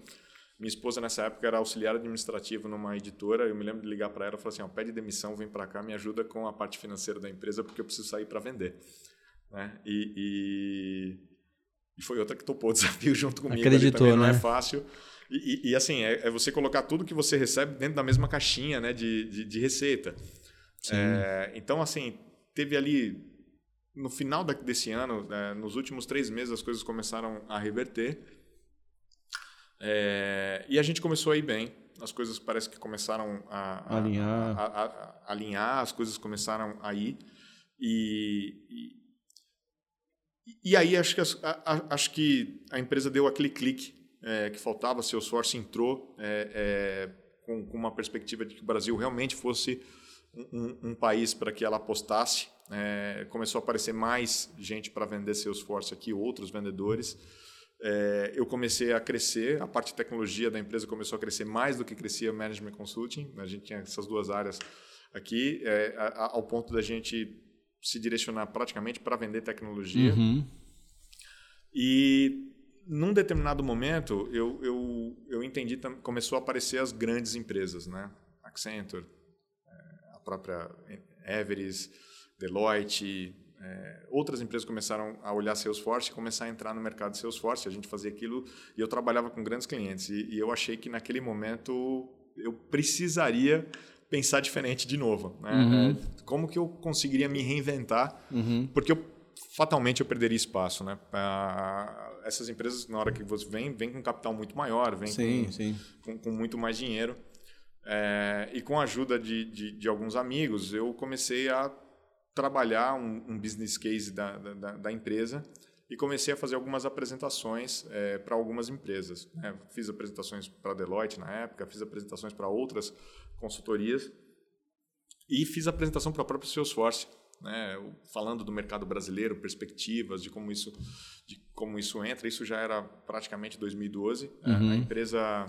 Minha esposa, nessa época, era auxiliar administrativo numa editora. Eu me lembro de ligar para ela e falar assim: ó, pede demissão, vem para cá, me ajuda com a parte financeira da empresa, porque eu preciso sair para vender. Né? E, e, e, foi outra que topou o desafio junto comigo. Acreditou, né? não é fácil. E, e, assim, é, é, você colocar tudo que você recebe dentro da mesma caixinha né, de, de, de receita. É, então, assim, teve ali no final desse ano, é, nos últimos três meses, as coisas começaram a reverter. É, e a gente começou a ir bem. As coisas parece que começaram a, a alinhar. A, a, alinhar, as coisas começaram a ir. E, e, e aí acho que, acho que a empresa deu aquele clique é, que faltava, seu Salesforce entrou é, é, com, com, uma perspectiva de que o Brasil realmente fosse um, um, um país para que ela apostasse. É, começou a aparecer mais gente para vender Salesforce aqui, outros vendedores. É, eu comecei a crescer, a parte de tecnologia da empresa começou a crescer mais do que crescia Management Consulting. A gente tinha essas duas áreas aqui, é, ao ponto da gente se direcionar praticamente para vender tecnologia. Uhum. E num determinado momento eu, eu, eu entendi começou a aparecer as grandes empresas, né? Accenture, é, a própria Everest, Deloitte, é, outras empresas começaram a olhar Salesforce e começar a entrar no mercado de Salesforce. A gente fazia aquilo e eu trabalhava com grandes clientes e, e eu achei que naquele momento eu precisaria pensar diferente de novo. Né? Uhum. Como que eu conseguiria me reinventar? Uhum. Porque eu, fatalmente eu perderia espaço. Né? Ah, essas empresas, na hora que você vem, vem com capital muito maior, vem sim, com, sim. Com, com, muito mais dinheiro. É, e com a ajuda de, de, de, alguns amigos, eu comecei a trabalhar um, um business case da, da, da, empresa e comecei a fazer algumas apresentações é, para algumas empresas. Né? Fiz apresentações para a Deloitte na época, fiz apresentações para outras consultorias e fiz apresentação para a própria Salesforce, né, falando do mercado brasileiro, perspectivas de como isso de como isso entra. Isso já era praticamente 2012. Uhum. A empresa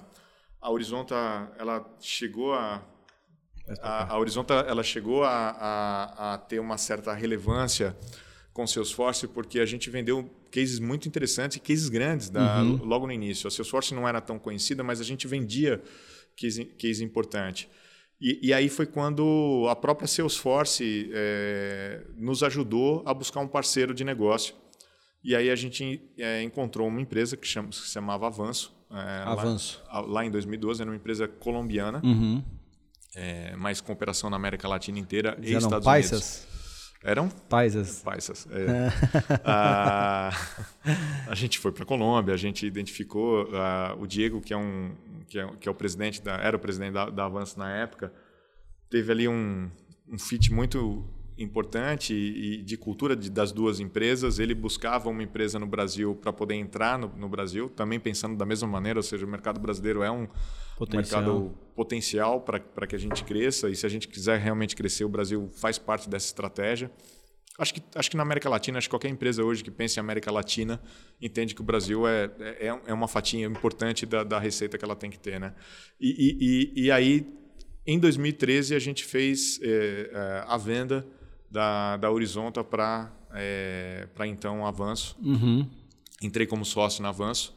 a Horizonta ela chegou a a, a Horizonta ela chegou a, a, a, ter uma certa relevância com Salesforce porque a gente vendeu cases muito interessantes e cases grandes da, uhum. logo no início. A Salesforce não era tão conhecida, mas a gente vendia case, case importante. E, e, aí foi quando a própria Salesforce é, nos ajudou a buscar um parceiro de negócio. E aí a gente é, encontrou uma empresa que, chama, que se chamava Avanço. É, Avanço. Lá, lá, em 2012, era uma empresa colombiana, uhum. Mas com operação na América Latina inteira Eles e Estados paisas? Unidos. Eram? Paisas. Paisas. É. a, a gente foi para a Colômbia, a gente identificou uh, o Diego, que é um que é, que é o presidente da, era o presidente da, da Avanço na época, teve ali um, um fit muito importante e, de cultura de, das duas empresas. Ele buscava uma empresa no Brasil para poder entrar no, no, Brasil, também pensando da mesma maneira, ou seja, o mercado brasileiro é um, potencial. mercado potencial para que a gente cresça e se a gente quiser realmente crescer, o Brasil faz parte dessa estratégia. Acho que, acho que na América Latina, acho que qualquer empresa hoje que pense em América Latina entende que o Brasil é, é, é uma fatinha importante da, da receita que ela tem que ter. Né? E, e, e aí, em 2013, a gente fez é, é, a venda da, da Horizonta para é, então Avanço. Uhum. Entrei como sócio na Avanço.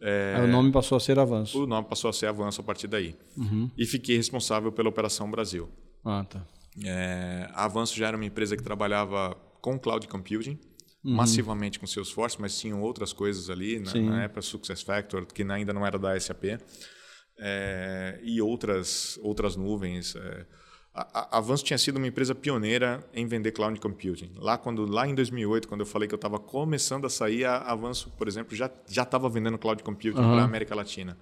É, o nome passou a ser Avanço. O nome passou a ser Avanço a partir daí. Uhum. E fiquei responsável pela Operação Brasil. Ah, tá. É, a Avanço já era uma empresa que trabalhava com cloud computing, uhum. massivamente com Salesforce, mas tinham outras coisas ali, na, na época SuccessFactor, que ainda não era da SAP, é, e outras, outras nuvens. É, a, a Avanço tinha sido uma empresa pioneira em vender cloud computing. Lá, quando, lá em 2008, quando eu falei que eu estava começando a sair, a Avanço, por exemplo, já estava vendendo cloud computing uhum. para a América Latina.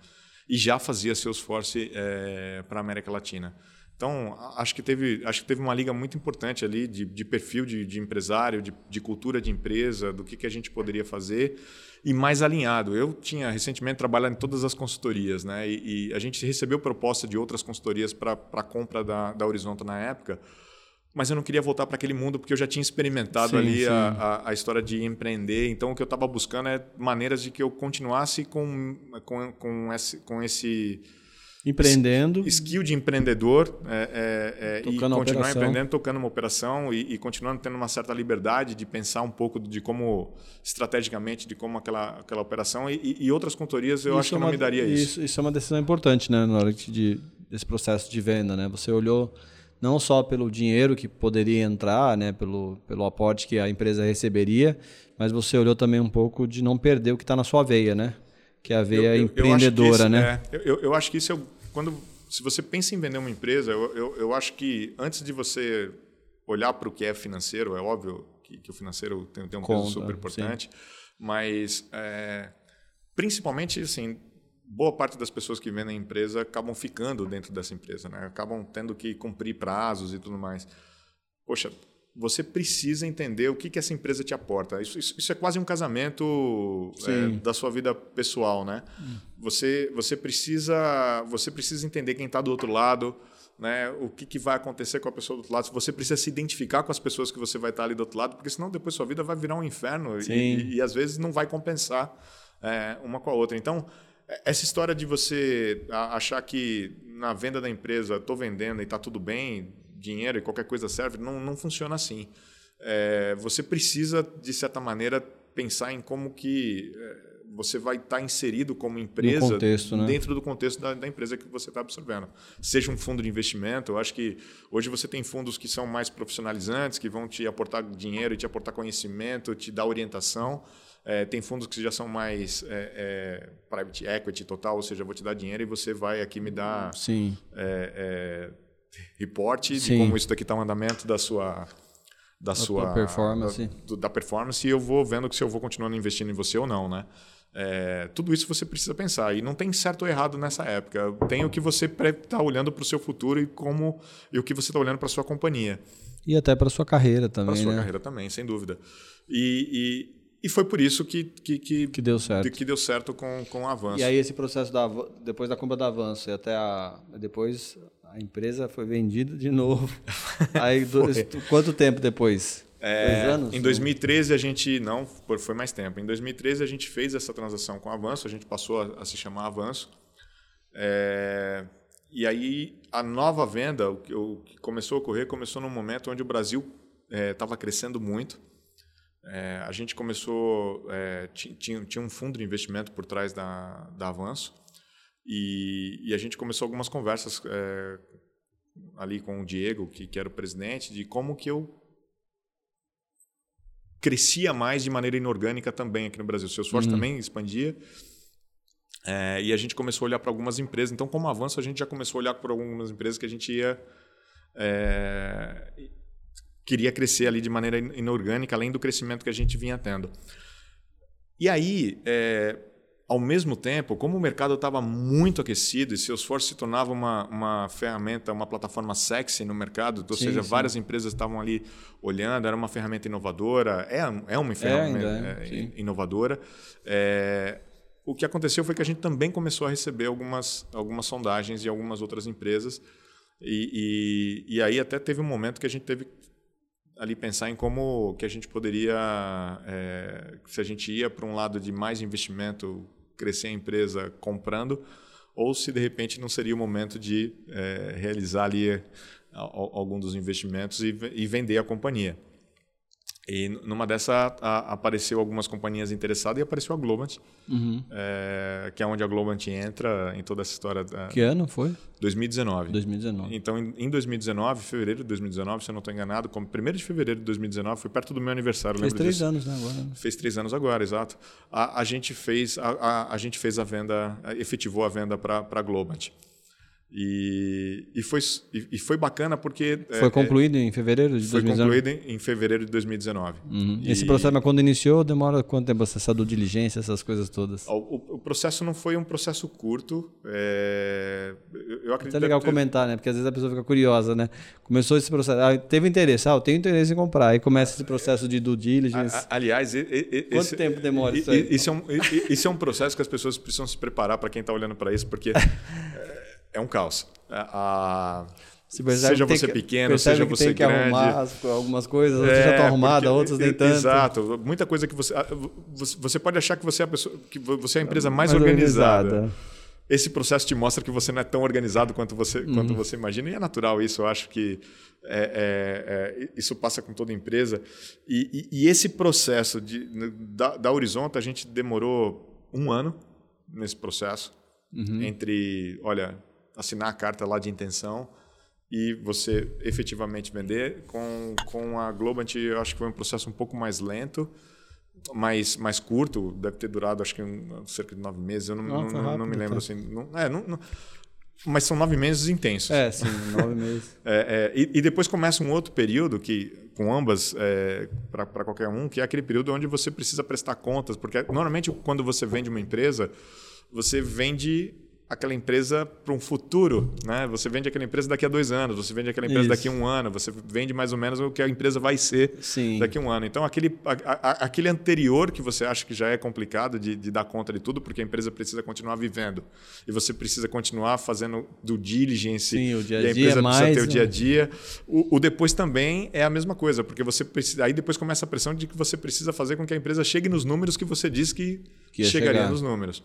E já fazia Salesforce é, para a América Latina. Então, acho que teve, acho que teve uma liga muito importante ali de, de perfil de, de empresário, de, de, cultura de empresa, do que, que a gente poderia fazer e mais alinhado. Eu tinha recentemente trabalhado em todas as consultorias, né? E, e a gente recebeu proposta de outras consultorias para a compra da, da Horizonte na época, mas eu não queria voltar para aquele mundo porque eu já tinha experimentado sim, ali sim. A, a, a, história de empreender. Então, o que eu estava buscando é maneiras de que eu continuasse com, com, com esse, com esse Empreendendo. Skill de empreendedor é, é, é, e continuar empreendendo, tocando uma operação e, e, continuando tendo uma certa liberdade de pensar um pouco de como, estrategicamente, de como aquela, aquela operação. E, e outras contorias eu isso acho que é uma, não me daria isso. isso. Isso é uma decisão importante né, na hora de, desse processo de venda. Né? Você olhou não só pelo dinheiro que poderia entrar, né, pelo, pelo aporte que a empresa receberia, mas você olhou também um pouco de não perder o que está na sua veia, né? Que é a veia eu, eu, empreendedora, eu né? É, eu, eu acho que isso é quando se você pensa em vender uma empresa, eu, eu, eu acho que antes de você olhar para o que é financeiro, é óbvio que, que o financeiro tem, tem um Conta, peso super importante, sim. mas é, principalmente assim, boa parte das pessoas que vendem empresa acabam ficando dentro dessa empresa, né? acabam tendo que cumprir prazos e tudo mais. Poxa, você precisa entender o que, que essa empresa te aporta. Isso, isso, isso é quase um casamento é, da sua vida pessoal, né? Hum. Você, você, precisa, você precisa entender quem está do outro lado, né? o que, que vai acontecer com a pessoa do outro lado. Você precisa se identificar com as pessoas que você vai estar tá ali do outro lado, porque senão depois sua vida vai virar um inferno e, e, e, às vezes não vai compensar é, uma com a outra. Então, essa história de você achar que na venda da empresa estou vendendo e está tudo bem, dinheiro e qualquer coisa serve, não, não funciona assim. É, você precisa, de certa maneira, pensar em como que é, você vai estar tá inserido como empresa contexto, né? dentro do contexto da, da, empresa que você está absorvendo. Seja um fundo de investimento, eu acho que hoje você tem fundos que são mais profissionalizantes, que vão te aportar dinheiro e te aportar conhecimento, te dar orientação. É, tem fundos que já são mais é, é, private equity total, ou seja, eu vou te dar dinheiro e você vai aqui me dar Sim. Reporte Sim. de como isso daqui está o um andamento da sua da, sua performance da, da, performance e eu vou vendo se eu vou continuando investindo em você ou não, né? É, tudo isso você precisa pensar e não tem certo ou errado nessa época. Tem o que você está olhando para o seu futuro e como e o que você está olhando para sua companhia e até para sua carreira também. Para sua né? carreira também, sem dúvida. E, e, foi por isso que, que, que, que deu certo, que deu certo com, com o avanço. E aí esse processo da depois da compra do avanço e até a depois a empresa foi vendida de novo. Aí, do, quanto tempo depois? É, Dois anos? Em 2013 a gente não, foi mais tempo. Em 2013 a gente fez essa transação com o Avanço, a gente passou a, a se chamar Avanço. É, e aí a nova venda, o que, o que, começou a ocorrer, começou num momento onde o Brasil estava é, crescendo muito. É, a gente começou, é, tinha, tinha um fundo de investimento por trás da, da Avanço e, e, a gente começou algumas conversas é, ali com o Diego, que, que, era o presidente, de como que eu crescia mais de maneira inorgânica também aqui no Brasil. O Salesforce uhum. também expandia. É, e a gente começou a olhar para algumas empresas. Então, como avanço, a gente já começou a olhar para algumas empresas que a gente ia. É, queria crescer ali de maneira inorgânica, além do crescimento que a gente vinha tendo. E aí, é, ao mesmo tempo, como o mercado estava muito aquecido e Salesforce se tornava uma, uma ferramenta, uma plataforma sexy no mercado, ou sim, seja, sim. várias empresas estavam ali olhando, era uma ferramenta inovadora, é, é uma ferramenta é, é, inovadora. É, o que aconteceu foi que a gente também começou a receber algumas, algumas sondagens de algumas outras empresas e, e, e aí até teve um momento que a gente teve ali pensar em como que a gente poderia, é, se a gente ia para um lado de mais investimento crescer a empresa comprando, ou se de repente não seria o momento de é, realizar ali algum dos investimentos e, e vender a companhia. E numa dessa a, apareceu algumas companhias interessadas e apareceu a Globant, uhum. é, que é onde a Globant entra em toda essa história. Da, que ano foi? 2019. 2019. Então, em, em 2019, fevereiro de 2019, se eu não estou enganado, como 1 de fevereiro de 2019, foi perto do meu aniversário. Fez três disso. anos, né? Agora. Né? Fez três anos agora, exato. A, a gente fez a, a, a, gente fez a venda, efetivou a venda para a Globant. E, e, foi, e, foi bacana porque. Foi é, concluído é, em fevereiro de foi 2019? Foi concluído em fevereiro de 2019. Uhum. E... Esse processo, mas quando iniciou, demora quanto tempo essa do diligência, essas coisas todas? O, o, o, processo não foi um processo curto. É, eu acredito. É legal ter... comentar, né? Porque às vezes a pessoa fica curiosa, né? Começou esse processo, ah, teve interesse, ah, eu tenho interesse em comprar. Aí começa esse processo de due diligence. aliás, e, e, quanto esse, tempo demora isso aí? Isso é, um, isso é um processo que as pessoas precisam se preparar para quem está olhando para isso, porque. é um caos. A, seja você pequeno, seja você tem que grande. arrumar algumas coisas, outras é, já estão arrumadas, outras nem tanto. Exato. Muita coisa que você. Você pode achar que você é a, pessoa, que você é a empresa mais, mais organizada. organizada. Esse processo te mostra que você não é tão organizado quanto você, uhum. quanto você imagina. E é natural isso. Eu acho que é, é, é, isso passa com toda empresa. E, e, e esse processo de, da, da Horizonte, a gente demorou um ano nesse processo. Uhum. Entre, olha, assinar a carta lá de intenção e você efetivamente vender. Com, com a Globant, eu acho que foi um processo um pouco mais lento, mais, mais curto, deve ter durado acho que um, cerca de nove meses, eu não, não, não, não me lembro então. assim. Não, é, não, mas são nove meses intensos. É, sim, nove meses. é, é, e, e, depois começa um outro período que, com ambas, é, para qualquer um, que é aquele período onde você precisa prestar contas, porque normalmente quando você vende uma empresa, você vende aquela empresa para um futuro, né? Você vende aquela empresa daqui a dois anos, você vende aquela empresa Isso. daqui a um ano, você vende mais ou menos o que a empresa vai ser Sim. daqui a um ano. Então, aquele, a, a, aquele anterior que você acha que já é complicado de, de, dar conta de tudo, porque a empresa precisa continuar vivendo e você precisa continuar fazendo do diligence Sim, o dia -a, -dia e a empresa é mais, precisa ter o dia a dia. O, o, depois também é a mesma coisa, porque você precisa, aí depois começa a pressão de que você precisa fazer com que a empresa chegue nos números que você disse que, que chegaria chegar. nos números.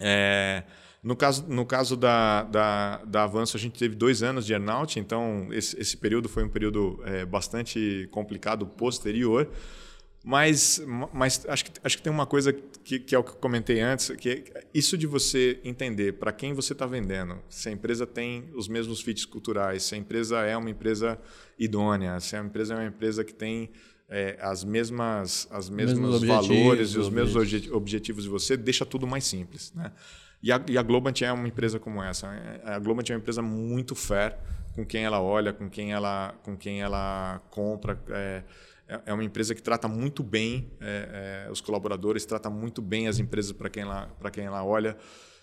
É, no caso, no caso da, da, da Avanço, a gente teve dois anos de earnout, então esse, esse período foi um período é, bastante complicado posterior. Mas, mas acho, que, acho que tem uma coisa que, que é o que eu comentei antes, que é isso de você entender para quem você está vendendo, se a empresa tem os mesmos fits culturais, se a empresa é uma empresa idônea, se a empresa é uma empresa que tem é, as mesmas, as mesmos valores e os mesmos objetivos de você, deixa tudo mais simples. Né? E a, e a Globant é uma empresa como essa. A Globant é uma empresa muito fair com quem ela olha, com quem ela, com quem ela compra. É, é, é uma empresa que trata muito bem é, é, os colaboradores, trata muito bem as empresas para quem, ela, quem ela olha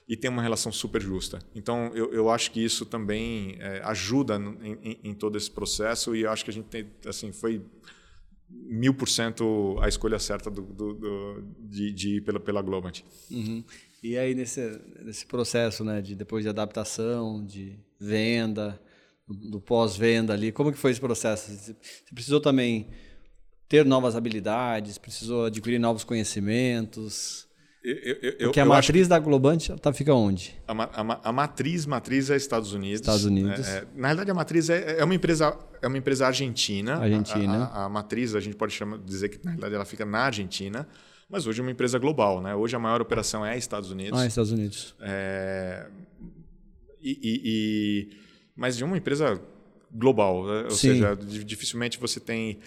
e tem uma relação super justa. Então, eu, eu acho que isso também é, ajuda em, em, em, todo esse processo e eu acho que a gente tem, assim, foi mil por cento a escolha certa do, do, do de, de, ir pela, pela Globant. Uhum. E aí, nesse, nesse processo, né, de depois de adaptação, de venda, do pós-venda ali, como que foi esse processo? Você precisou também ter novas habilidades, precisou adquirir novos conhecimentos? Eu, eu, eu, Porque a matriz da Globant tá, fica onde? A, a, a, matriz, matriz é Estados Unidos. Estados Unidos. É, é, na realidade, a matriz é, é, uma empresa é uma empresa argentina. Argentina. A, matriz a gente pode chamar, dizer que na realidade ela fica na Argentina. Mas hoje é uma empresa global, né? Hoje a maior operação é Estados Unidos. Ah, Estados Unidos. É... E, e, e... Mas de uma empresa global, né? ou Sim. seja, dificilmente você tem.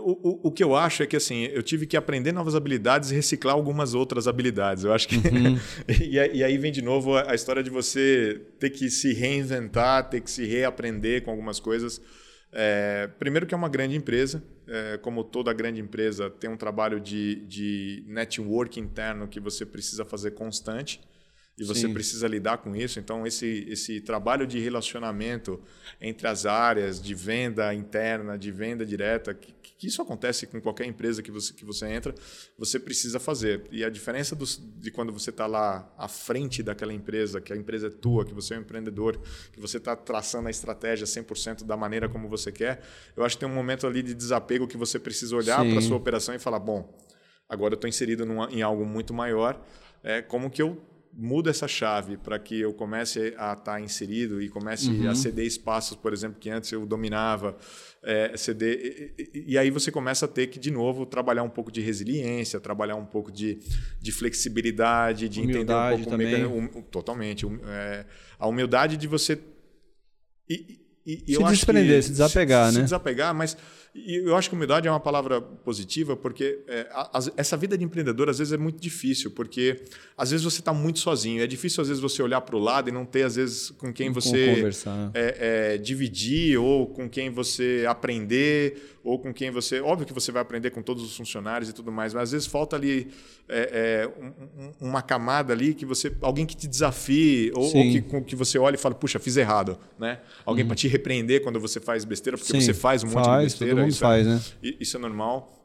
O, o, o, que eu acho é que assim, eu tive que aprender novas habilidades e reciclar algumas outras habilidades. Eu acho que. Uhum. e, e, aí vem de novo a, a história de você ter que se reinventar, ter que se reaprender com algumas coisas. É, primeiro que é uma grande empresa, é, como toda grande empresa, tem um trabalho de, de network interno que você precisa fazer constante e você Sim. precisa lidar com isso. Então, esse, esse trabalho de relacionamento entre as áreas de venda interna, de venda direta, que, que isso acontece com qualquer empresa que você, que você entra, você precisa fazer. E a diferença de quando você está lá à frente daquela empresa, que a empresa é tua, que você é um empreendedor, que você está traçando a estratégia 100% da maneira como você quer, eu acho que tem um momento ali de desapego que você precisa olhar para a sua operação e falar: bom, agora eu estou inserido numa, em algo muito maior. É, como que eu muda essa chave para que eu comece a estar tá inserido e comece uhum. a ceder espaços, por exemplo, que antes eu dominava, é, ceder, e, e, aí você começa a ter que, de novo, trabalhar um pouco de resiliência, trabalhar um pouco de, de flexibilidade, de humildade entender um pouco... Também. Um, totalmente. Um, é, a humildade de você... E, e, se desprender, se desapegar, se, né? Se desapegar, mas e eu acho que humildade é uma palavra positiva, porque é, a, a, essa vida de empreendedor às vezes é muito difícil, porque às vezes você está muito sozinho. É difícil às vezes você olhar para o lado e não ter às vezes com quem você é, é, dividir ou com quem você aprender ou com quem você. Óbvio que você vai aprender com todos os funcionários e tudo mais, mas às vezes falta ali é, é um, uma camada ali que você, alguém que te desafie ou, ou que, com, que você olhe e fale, puxa, fiz errado, né? Alguém uhum. para te repreender quando você faz besteira, porque Sim, você faz um monte faz, de besteira mundo isso é faz, é, né? Isso é normal.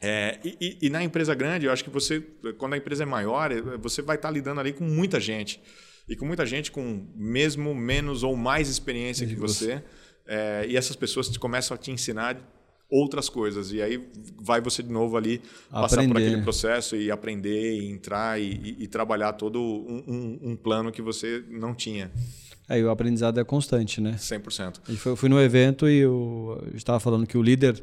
É, e, e, na empresa grande, eu acho que você, quando a empresa é maior, é, você vai estar lidando ali com muita gente. E com muita gente com mesmo menos ou mais experiência que você. É, e essas pessoas começam a te ensinar outras coisas. E aí vai você de novo ali passar aprender. por aquele processo e aprender, e entrar e, e, e trabalhar todo um, um, um, plano que você não tinha. Aí o aprendizado é constante, né? 100%. Eu fui no evento e eu estava falando que o líder,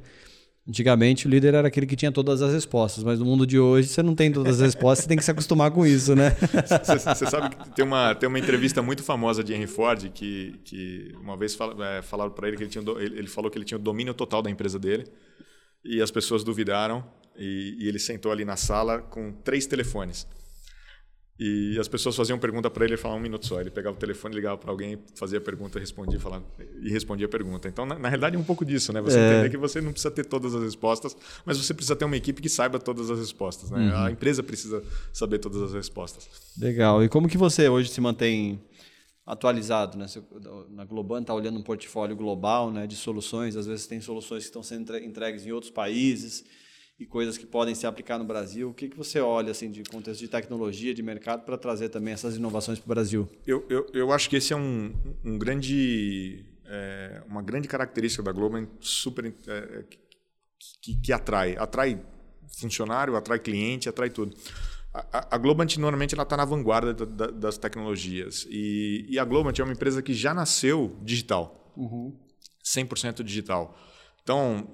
antigamente o líder era aquele que tinha todas as respostas, mas no mundo de hoje você não tem todas as respostas, você tem que se acostumar com isso, né? Você sabe que tem uma, tem uma entrevista muito famosa de Henry Ford que, que uma vez fala, é, falaram para ele que ele, tinha, ele, ele falou que ele tinha o domínio total da empresa dele e as pessoas duvidaram e, e ele sentou ali na sala com três telefones. E as pessoas faziam pergunta para ele, ele falava um minuto só. Ele pegava o telefone, ligava para alguém, fazia a pergunta, respondia, falava, e respondia a pergunta. Então, na, na realidade, é um pouco disso, né? Você é. entender que você não precisa ter todas as respostas, mas você precisa ter uma equipe que saiba todas as respostas, né? Uhum. A empresa precisa saber todas as respostas. Legal. E como que você hoje se mantém atualizado, né? Na Globan está olhando um portfólio global, né, de soluções. Às vezes tem soluções que estão sendo entregues em outros países e coisas que podem se aplicar no Brasil. O que, que você olha assim de contexto de tecnologia, de mercado, para trazer também essas inovações para o Brasil? Eu, eu, eu acho que esse é um, um grande, é, uma grande característica da Globan super é, que, que atrai, atrai funcionário, atrai cliente, atrai tudo a, a Globant normalmente ela está na vanguarda da, da, das tecnologias e, e, a Globant é uma empresa que já nasceu digital, uhum. 100% digital. Então,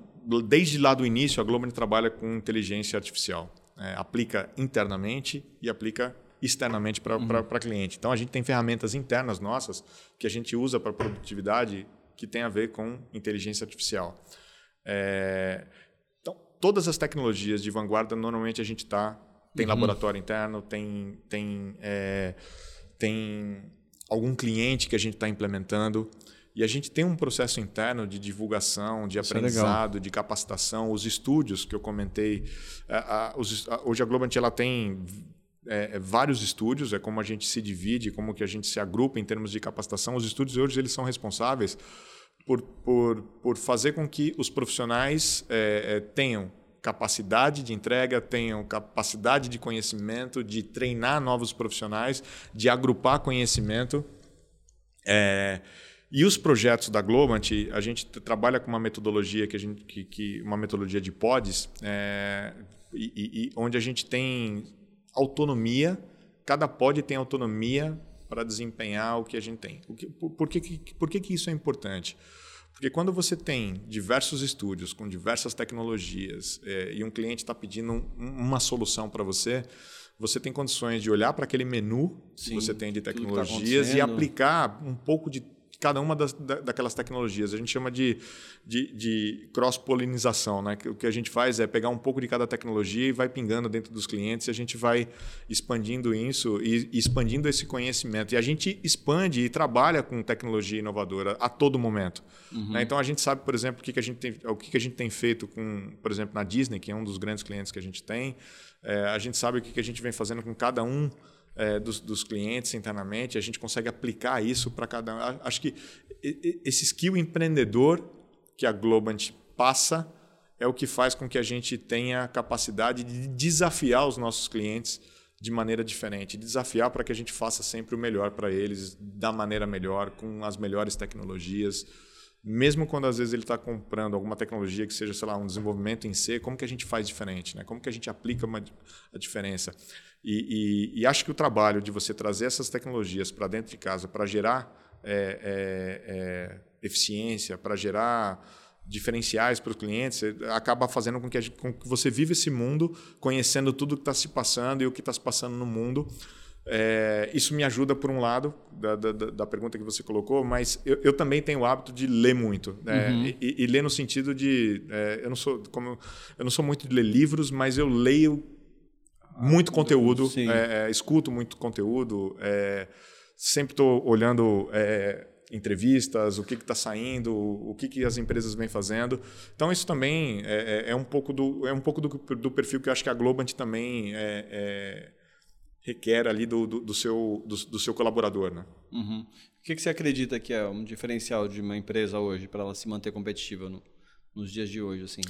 desde lá do início, a Globant trabalha com inteligência artificial. É, aplica internamente e aplica externamente para uhum. cliente. Então, a gente tem ferramentas internas nossas que a gente usa para produtividade que tem a ver com inteligência artificial. É, então, todas as tecnologias de vanguarda, normalmente a gente está tem uhum. laboratório interno, tem, tem, é, tem algum cliente que a gente está implementando. E a gente tem um processo interno de divulgação, de Isso é aprendizado, é de capacitação. Os estúdios que eu comentei. A, a, os, a, hoje a Globant ela tem é, vários estúdios, é como a gente se divide, como que a gente se agrupa em termos de capacitação. Os estúdios hoje eles são responsáveis por, por, por fazer com que os profissionais é tenham capacidade de entrega, tenham capacidade de conhecimento, de treinar novos profissionais, de agrupar conhecimento. É, e os projetos da Globant, a gente trabalha com uma metodologia que a gente, que, que uma metodologia de pods, é, e, e, onde a gente tem autonomia. Cada pod tem autonomia para desempenhar o que a gente tem. O que, por, por, que, por que, que isso é importante? Porque quando você tem diversos estúdios com diversas tecnologias é, e um cliente está pedindo um, uma solução para você, você tem condições de olhar para aquele menu Sim, que você tem de tá tecnologias tá e aplicar um pouco de cada uma das, daquelas tecnologias. A gente chama de, de, de cross-polinização. Né? O que a gente faz é pegar um pouco de cada tecnologia e vai pingando dentro dos clientes e a gente vai expandindo isso e expandindo esse conhecimento. E a gente expande e trabalha com tecnologia inovadora a todo momento. Uhum. Né? Então a gente sabe, por exemplo, o que, que, a, gente tem, o que, que a gente tem feito com, por exemplo, na Disney, que é um dos grandes clientes que a gente tem. É, a gente sabe o que, que a gente vem fazendo com cada um é, dos, dos, clientes internamente, a gente consegue aplicar isso para cada um. Acho que esse skill empreendedor que a Globant passa é o que faz com que a gente tenha a capacidade de desafiar os nossos clientes de maneira diferente, desafiar para que a gente faça sempre o melhor para eles, da maneira melhor, com as melhores tecnologias, mesmo quando às vezes ele está comprando alguma tecnologia que seja, sei lá, um desenvolvimento em C, como que a gente faz diferente, né? Como que a gente aplica uma, a diferença? E, e, e, acho que o trabalho de você trazer essas tecnologias para dentro de casa para gerar é, é, é, eficiência, para gerar diferenciais para os clientes, acaba fazendo com que, gente, com que, você viva esse mundo conhecendo tudo que está se passando e o que está se passando no mundo. É, isso me ajuda, por um lado, da, da, da, pergunta que você colocou, mas eu, eu também tenho o hábito de ler muito. Né? Uhum. E, e, ler no sentido de. É, eu, não sou, como, eu não sou muito de ler livros, mas eu leio muito conteúdo, é, é, escuto muito conteúdo, é, sempre estou olhando é, entrevistas, o que está saindo, o que, que as empresas vêm fazendo. Então isso também é, é, é um pouco do é um pouco do, do, perfil que eu acho que a Globant também requer ali do, do, do seu do, do, seu colaborador, né? Uhum. O que, que você acredita que é um diferencial de uma empresa hoje para ela se manter competitiva no, nos dias de hoje, assim?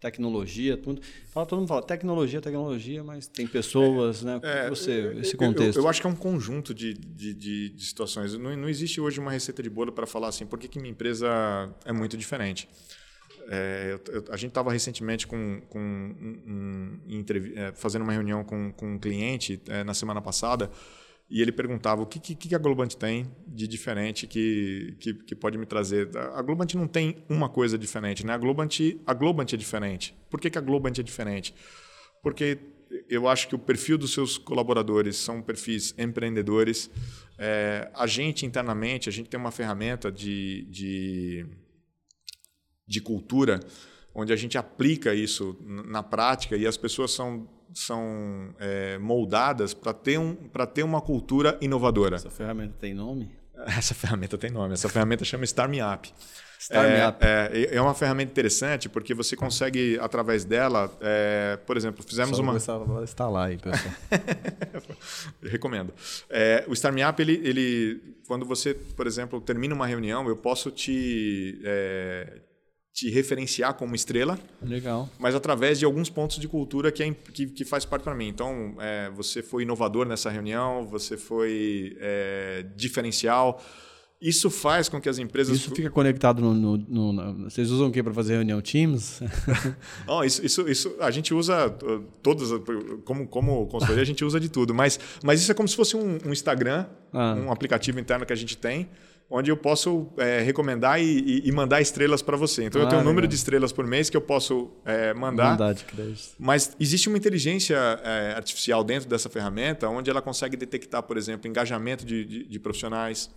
Tecnologia, tudo. Fala, todo mundo fala tecnologia, tecnologia, mas tem pessoas, né? é, né? você, esse contexto. Eu, eu, acho que é um conjunto de, de, de, de situações. Não, não, existe hoje uma receita de bolo para falar assim, por que, que minha empresa é muito diferente. É, eu, a gente estava recentemente com, com um, um, é, fazendo uma reunião com, com um cliente é, na semana passada e ele perguntava o que, que, que a Globant tem de diferente que, que, que, pode me trazer. A Globant não tem uma coisa diferente, né? A Globant, a Globant é diferente. Por que, que a Globant é diferente? Porque eu acho que o perfil dos seus colaboradores são perfis empreendedores. É, a gente, internamente, a gente tem uma ferramenta de, de, de cultura onde a gente aplica isso na prática e as pessoas são são é, moldadas para ter, um, ter uma cultura inovadora. Essa ferramenta tem nome? Essa ferramenta tem nome. Essa ferramenta chama Star Me Up. Star é, Me Up. É, é uma ferramenta interessante porque você consegue, através dela, é, por exemplo, fizemos Só uma. Está lá aí, pessoal. Recomendo. É, o Star Me Up, ele, ele, quando você, por exemplo, termina uma reunião, eu posso te é, te referenciar como estrela. Legal. Mas através de alguns pontos de cultura que, é, que, que faz parte para mim. Então, é, você foi inovador nessa reunião, você foi é, diferencial. Isso faz com que as empresas. Isso fica conectado no. no, no, no vocês usam o que para fazer reunião? Teams? oh, isso, isso, isso a gente usa uh, todas. Como, como consultoria, a gente usa de tudo. Mas, mas isso é como se fosse um, um Instagram, ah. um aplicativo interno que a gente tem onde eu posso é, recomendar e, e, mandar estrelas para você. Então, ah, eu tenho um número de estrelas por mês que eu posso é, mandar. Mandar de crédito. Mas existe uma inteligência é, artificial dentro dessa ferramenta, onde ela consegue detectar, por exemplo, engajamento de, de, de profissionais,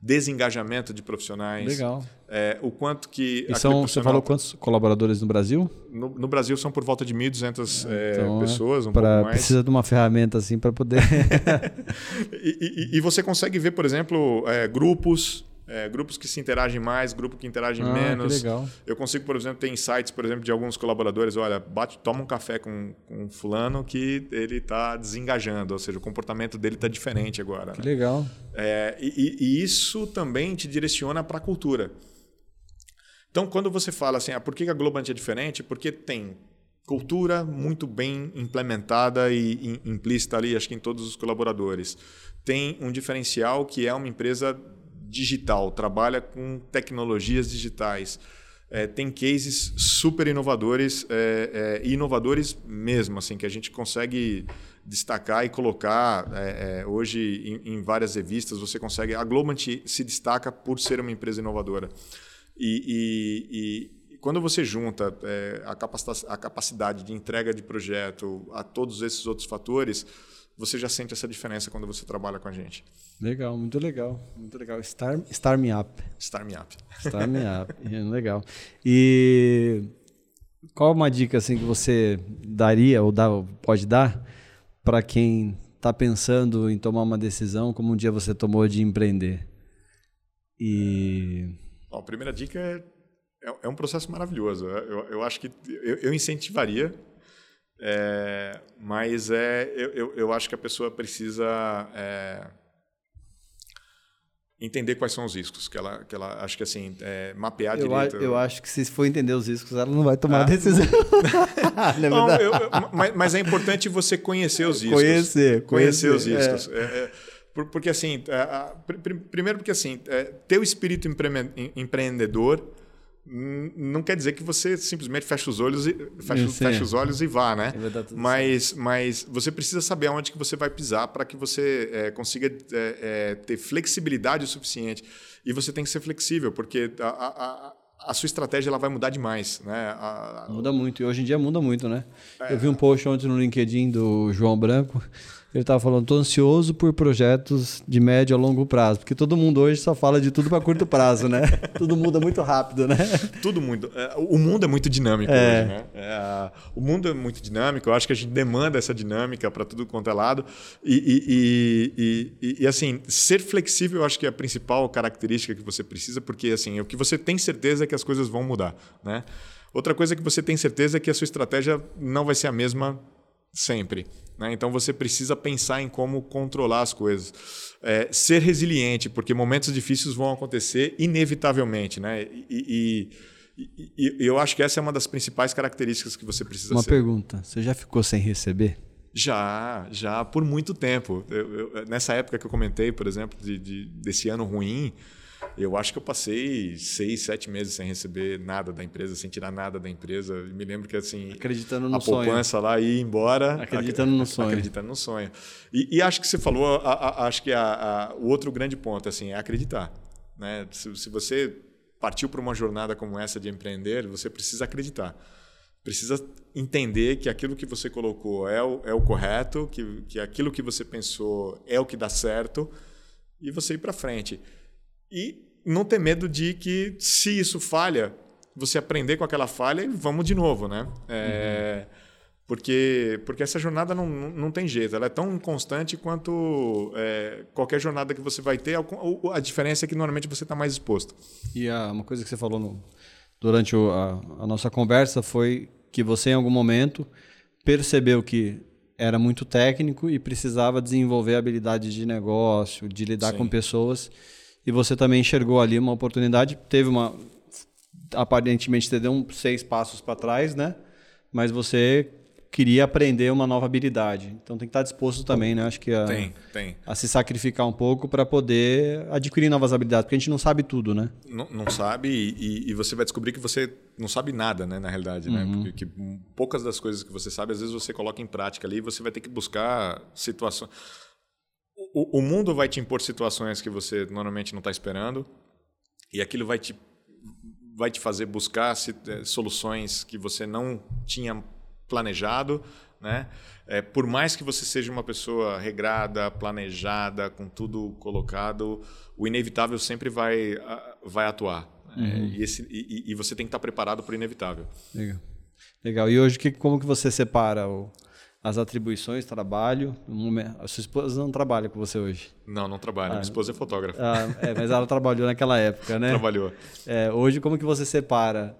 desengajamento de profissionais. Legal. É, o quanto que. E são, Você falou quantos colaboradores no Brasil? No, no Brasil são por volta de 1.200 é, então, é pessoas, um pra, pouco mais. Precisa de uma ferramenta assim para poder. e, e, e, você consegue ver, por exemplo, é, grupos. É, grupos que se interagem mais, grupo que interagem ah, menos. Que legal. Eu consigo, por exemplo, ter insights, por exemplo, de alguns colaboradores. Olha, bate, toma um café com, com um fulano que ele está desengajando, ou seja, o comportamento dele está diferente agora. Que né? legal. É, e, e, isso também te direciona para a cultura. Então, quando você fala assim, ah, por que a Globant é diferente? Porque tem cultura muito bem implementada e implícita ali, acho que em todos os colaboradores. Tem um diferencial que é uma empresa digital, trabalha com tecnologias digitais. É, tem cases super inovadores é, é, inovadores mesmo, assim, que a gente consegue destacar e colocar é, é, hoje em, em, várias revistas. Você consegue. A Globant se destaca por ser uma empresa inovadora. E, e, e quando você junta é, a, a capacidade de entrega de projeto a todos esses outros fatores, você já sente essa diferença quando você trabalha com a gente. Legal, muito legal. Muito legal. Star, Star Me Up. Star Me Up. Star Me Up. legal. E qual uma dica assim que você daria ou dá, pode dar para quem está pensando em tomar uma decisão como um dia você tomou de empreender? E... Bom, a primeira dica é, é, é um processo maravilhoso. Eu, eu acho que eu, eu incentivaria é, mas é, eu, eu, eu, acho que a pessoa precisa é, entender quais são os riscos. Que ela, que ela acho que assim, é, mapear eu direito. A, eu acho que se for entender os riscos, ela não vai tomar ah, decisão. não, é eu, mas, mas, é importante você conhecer os riscos. Conhecer, conhecer, conhecer os riscos. É. É, porque assim, primeiro porque assim, ter o espírito empreendedor não quer dizer que você simplesmente fecha os olhos e fecha, fecha os olhos e vá, né? Mas, mas você precisa saber aonde que você vai pisar para que você é, consiga é, é, ter flexibilidade o suficiente. E você tem que ser flexível, porque a, a, a sua estratégia ela vai mudar demais, né? A, muda muito e hoje em dia muda muito, né? Eu vi um post ontem no LinkedIn do João Branco ele estava falando, estou ansioso por projetos de médio a longo prazo, porque todo mundo hoje só fala de tudo para curto prazo, né? tudo muda muito rápido, né? Tudo muito. É, o mundo é muito dinâmico é. hoje, né? É, o mundo é muito dinâmico, eu acho que a gente demanda essa dinâmica para tudo quanto é lado. E, e, e, e, assim, ser flexível eu acho que é a principal característica que você precisa, porque assim, o que você tem certeza é que as coisas vão mudar, né? Outra coisa que você tem certeza é que a sua estratégia não vai ser a mesma sempre. Né? Então você precisa pensar em como controlar as coisas. É, ser resiliente, porque momentos difíceis vão acontecer inevitavelmente. Né? E, e, e, e, eu acho que essa é uma das principais características que você precisa uma ser. Uma pergunta: você já ficou sem receber? Já, já por muito tempo. Eu, eu, nessa época que eu comentei, por exemplo, de, de, desse ano ruim, eu acho que eu passei seis, sete meses sem receber nada da empresa, sem tirar nada da empresa. me lembro que assim. Acreditando no a sonho. A poupança lá ia embora. Acreditando no sonho. Acreditando no sonho. E, e acho que você falou, a, a, acho que o outro grande ponto assim, é acreditar. Né? Se, se você partiu para uma jornada como essa de empreender, você precisa acreditar. Precisa entender que aquilo que você colocou é o, é o correto, que, que aquilo que você pensou é o que dá certo e você ir para frente. E não ter medo de que, se isso falha, você aprender com aquela falha e vamos de novo, né? É, uhum. Porque, porque essa jornada não, não tem jeito, ela é tão constante quanto é, qualquer jornada que você vai ter. A, a diferença é que normalmente você está mais exposto. E a, uma coisa que você falou no, durante o, a, a nossa conversa foi que você, em algum momento, percebeu que era muito técnico e precisava desenvolver habilidade de negócio, de lidar Sim. com pessoas. E você também enxergou ali uma oportunidade, teve uma aparentemente você deu um seis passos para trás, né? Mas você queria aprender uma nova habilidade. Então tem que estar disposto também, né? Acho que a, tem, tem. a se sacrificar um pouco para poder adquirir novas habilidades, porque a gente não sabe tudo, né? Não, não sabe e, e, você vai descobrir que você não sabe nada, né? Na realidade, né? uhum. né? Porque que poucas das coisas que você sabe, às vezes você coloca em prática ali e você vai ter que buscar situações. O, o mundo vai te impor situações que você normalmente não está esperando e aquilo vai te vai te fazer buscar eh, soluções que você não tinha planejado, né? É, por mais que você seja uma pessoa regrada, planejada, com tudo colocado, o inevitável sempre vai, vai atuar. Né? Uhum. É, e, esse, e, e, você tem que estar preparado para o inevitável. Legal. Legal. E hoje, que, como que você separa o, as atribuições, trabalho. A sua esposa não trabalha com você hoje? Não, não trabalha. Ah, Minha esposa é fotógrafa. Ah, é, mas ela trabalhou naquela época, né? Trabalhou. É, hoje, como que você separa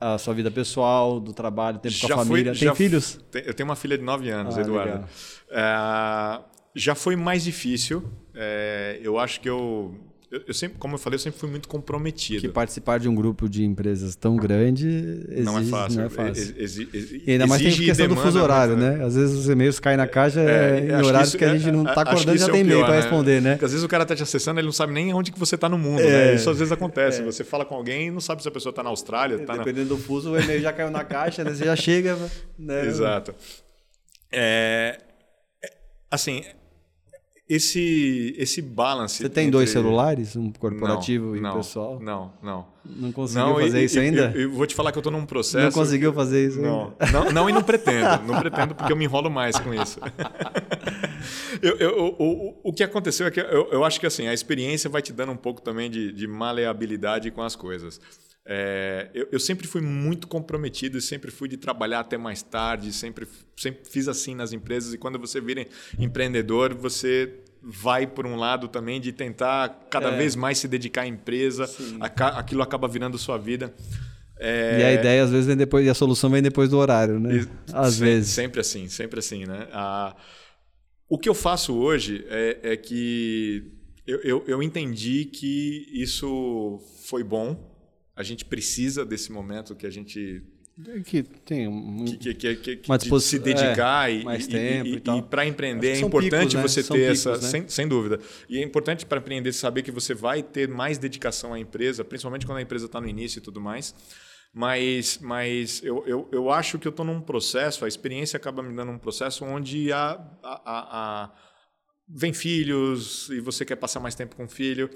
a sua vida pessoal, do trabalho, tempo já com a família? Tem filhos? Eu tenho uma filha de 9 anos, ah, Eduardo. É, já foi mais difícil. É, eu acho que eu eu, eu, sempre, como eu falei, eu sempre fui muito comprometido. Que participar de um grupo de empresas tão grande exige, não é fácil. Não é fácil. Exi, exi, e ainda mais tem a questão do fuso horário, né? Às vezes os e-mails caem na caixa é, em horários que a gente não está acordando já tem e-mail para né? responder, né? Porque às vezes o cara está te acessando ele não sabe nem onde que você está no mundo, é, né? Isso às vezes acontece. É. Você fala com alguém e não sabe se a pessoa está na Austrália. Tá Dependendo na... do fuso, o e-mail já caiu na caixa, né? você já chega. Né? Exato. É, é assim, esse esse balance. Você tem entre... dois celulares, um corporativo não, e não, pessoal? Não, não. Não conseguiu não, fazer e, isso ainda? Eu, eu, vou te falar que eu estou num processo. Não conseguiu fazer isso não, ainda? Não, não, e não pretendo. Não pretendo porque eu me enrolo mais com isso. eu, eu, o, o que aconteceu é que eu, eu acho que assim a experiência vai te dando um pouco também de, de maleabilidade com as coisas. É, eu, eu, sempre fui muito comprometido e sempre fui de trabalhar até mais tarde, sempre, sempre fiz assim nas empresas. E quando você vira empreendedor, você vai por um lado também de tentar cada é. vez mais se dedicar à empresa, aquilo acaba virando sua vida. É... E a ideia às vezes vem depois, e a solução vem depois do horário, né? Às sempre, vezes. Sempre assim, sempre assim, né? Ah, o que eu faço hoje é, é que eu, eu, eu entendi que isso foi bom, a gente precisa desse momento que a gente que tem um, que, que, que, que de se dedicar é, e, mais e, tempo e, e, e para empreender é importante picos, né? você são ter picos, essa né? sem, sem dúvida e é importante para empreender saber que você vai ter mais dedicação à empresa principalmente quando a empresa está no início e tudo mais mas mas eu, eu, eu acho que eu estou num processo a experiência acaba me dando um processo onde a, a, a, a vem filhos e você quer passar mais tempo com o filho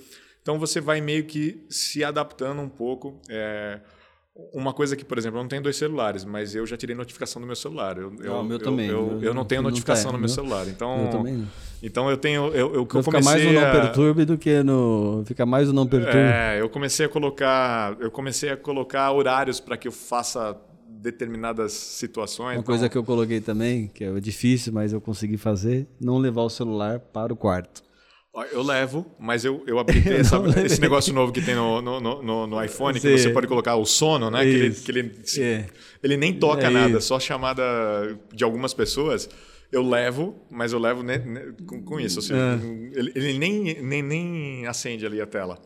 então você vai meio que se adaptando um pouco. É, uma coisa que, por exemplo, eu não tenho dois celulares, mas eu já tirei notificação do meu celular. Eu, eu, ah, meu eu, também. Eu, eu, eu não tenho notificação não no meu celular. Então, eu também não. Então eu tenho. Eu, eu, eu fica mais no não perturbe do que no. Fica mais o não perturbe. É, eu comecei a colocar. Eu comecei a colocar horários para que eu faça determinadas situações. Uma então... coisa que eu coloquei também, que é difícil, mas eu consegui fazer, não levar o celular para o quarto. Eu levo, mas eu, eu habilitei essa, esse negócio novo que tem no, no, no, no iPhone, Sim. que você pode colocar o sono, né? Que ele, que ele, é. ele nem toca é nada, isso. só chamada de algumas pessoas. Eu levo, mas eu levo ne, ne, com, com, isso. Assim, é. ele, ele nem, nem, nem acende ali a tela.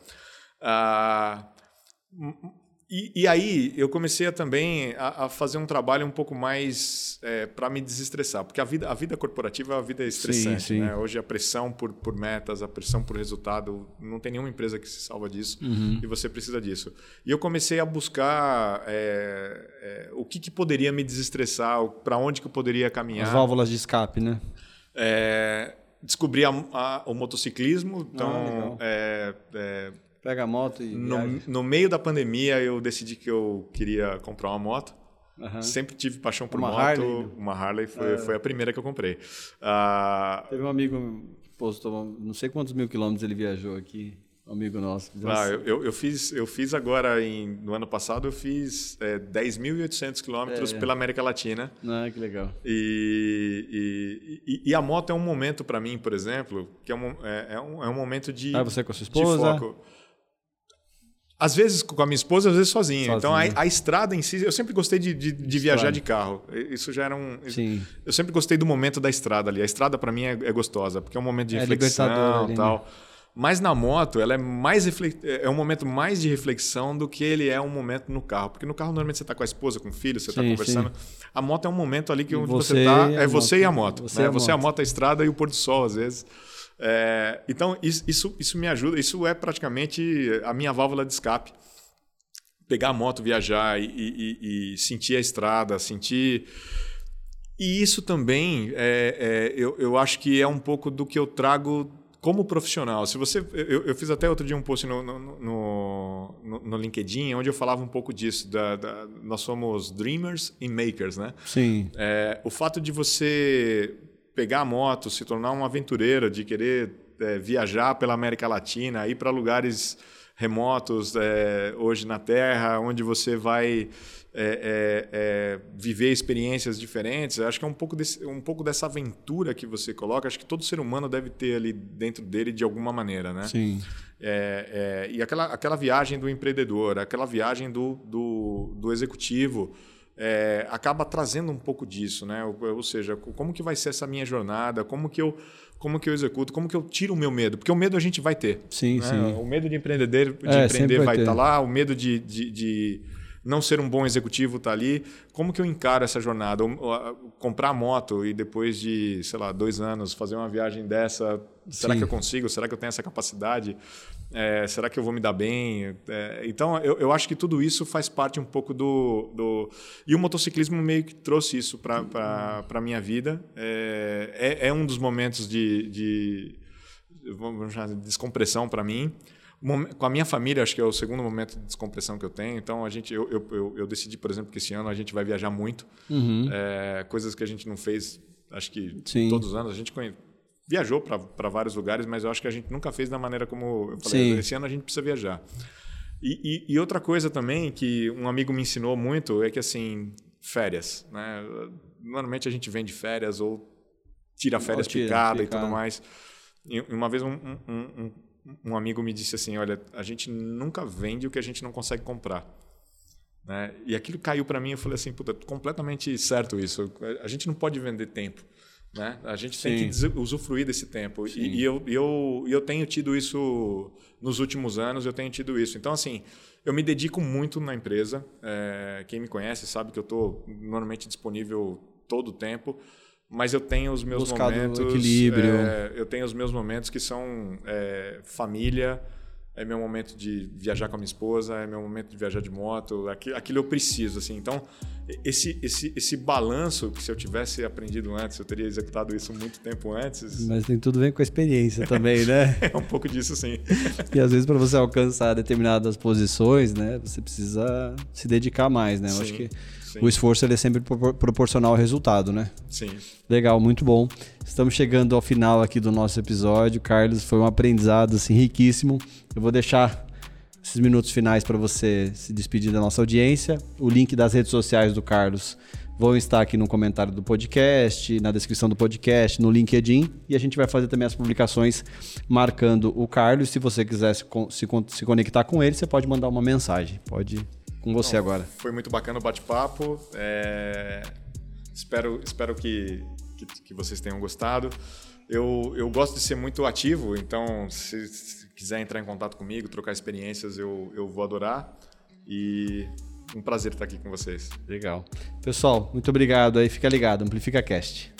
Ah, e, e, aí eu comecei a, também a, a, fazer um trabalho um pouco mais é, para me desestressar, porque a vida, a vida corporativa é uma vida estressante. Sim, sim. Né? Hoje a pressão por, por metas, a pressão por resultado, não tem nenhuma empresa que se salva disso uhum. e você precisa disso. E eu comecei a buscar é, é, o que, que, poderia me desestressar, para onde que eu poderia caminhar. As válvulas de escape, né? É, descobri a, a, o motociclismo, então ah, Pega a moto e. No, no, meio da pandemia, eu decidi que eu queria comprar uma moto. Uhum. Sempre tive paixão por uma moto. Harley. Né? Uma Harley foi, é. foi a primeira que eu comprei. Uh... Teve um amigo que postou, não sei quantos mil quilômetros ele viajou aqui. amigo nosso. Ah, eu, eu, eu, fiz, eu fiz agora, em, no ano passado, eu fiz é, 10.800 quilômetros é, pela América Latina. Ah, que legal. E, e, e a moto é um momento para mim, por exemplo, que é um, é, é, um, é um momento de, ah, você com a sua esposa? de foco. Às vezes com a minha esposa, às vezes sozinho. sozinho. Então a, a, estrada em si, eu sempre gostei de, de, de viajar de carro. Isso já era um. Sim. Eu sempre gostei do momento da estrada ali. A estrada para mim é, é, gostosa, porque é um momento de é reflexão e tal. Né? Mas na moto, ela é mais é um momento mais de reflexão do que ele é um momento no carro. Porque no carro, normalmente, você está com a esposa, com o filho, você está conversando. Sim. A moto é um momento ali que onde você está. É você e a moto. Você, né? a, você moto. a moto, a estrada e o pôr do sol, às vezes. É, então, isso, isso, isso me ajuda. Isso é praticamente a minha válvula de escape pegar a moto, viajar e, e, e, sentir a estrada, sentir. E isso também, é, é, eu, eu acho que é um pouco do que eu trago como profissional. Se você, eu, eu fiz até outro dia um post no, no, no, no LinkedIn onde eu falava um pouco disso. Da, da, nós somos dreamers e makers, né? Sim. É, o fato de você pegar a moto, se tornar um aventureiro, de querer é, viajar pela América Latina, ir para lugares remotos é, hoje na Terra, onde você vai é, viver experiências diferentes. Acho que é um pouco, desse, um pouco dessa aventura que você coloca. Acho que todo ser humano deve ter ali dentro dele de alguma maneira, né? Sim. É, é, e aquela, aquela viagem do empreendedor, aquela viagem do, do, do executivo, é, acaba trazendo um pouco disso, né? Ou, ou, seja, como que vai ser essa minha jornada? Como que eu como que eu executo? Como que eu tiro o meu medo? Porque o medo a gente vai ter. Sim, né? sim. O medo de empreender, de é, empreender vai estar tá lá. O medo de, de, de não ser um bom executivo está ali. Como que eu encaro essa jornada? comprar moto e depois de, sei lá, dois anos fazer uma viagem dessa, será Sim. que eu consigo? Será que eu tenho essa capacidade? É, será que eu vou me dar bem? É, então, eu, eu acho que tudo isso faz parte um pouco do... do... E o motociclismo meio que trouxe isso para a minha vida. É, é, é, um dos momentos de, de, vamos chamar, de descompressão para mim com a minha família, acho que é o segundo momento de descompressão que eu tenho. Então, a gente, eu, eu, eu decidi, por exemplo, que esse ano a gente vai viajar muito. Uhum. É, coisas que a gente não fez, acho que Sim. todos os anos. A gente conhe... viajou para vários lugares, mas eu acho que a gente nunca fez da maneira como eu falei. Sim. Esse ano a gente precisa viajar. E, e, e, outra coisa também que um amigo me ensinou muito é que, assim, férias. Né? Normalmente a gente vende férias ou tira férias tira, picada, picada, e tudo mais. E uma vez um, um, um um amigo me disse assim, olha, a gente nunca vende o que a gente não consegue comprar. Né? E aquilo caiu para mim, eu falei assim, puta, completamente certo isso. A gente não pode vender tempo. Né? A gente Sim. tem que usufruir desse tempo. E, e, eu, eu, eu tenho tido isso nos últimos anos, eu tenho tido isso. Então, assim, eu me dedico muito na empresa. É, quem me conhece sabe que eu estou normalmente disponível todo o tempo mas eu tenho os meus Buscado momentos equilíbrio é, eu tenho os meus momentos que são é, família é meu momento de viajar com a minha esposa é meu momento de viajar de moto aquilo, aquilo eu preciso assim. Então esse esse esse balanço que se eu tivesse aprendido antes eu teria executado isso muito tempo antes. Mas tem tudo a ver com a experiência também né? É um pouco disso sim. E às vezes para você alcançar determinadas posições né você precisa se dedicar mais né? Eu sim. acho que Sim. o esforço ele é sempre proporcional ao resultado, né? Sim. Legal, muito bom. Estamos chegando ao final aqui do nosso episódio. Carlos, foi um aprendizado assim, riquíssimo. Eu vou deixar esses minutos finais para você se despedir da nossa audiência. O link das redes sociais do Carlos vão estar aqui no comentário do podcast, na descrição do podcast, no LinkedIn. E a gente vai fazer também as publicações marcando o Carlos. Se você quiser se, se, se conectar com ele, você pode mandar uma mensagem. Pode com você Não, agora. Foi muito bacana o bate-papo. É... Espero, espero que, que, que, vocês tenham gostado. Eu, eu gosto de ser muito ativo, então se, se quiser entrar em contato comigo, trocar experiências, eu, eu vou adorar. E um prazer estar aqui com vocês. Legal. Pessoal, muito obrigado aí. Fica ligado, Amplifica Cast.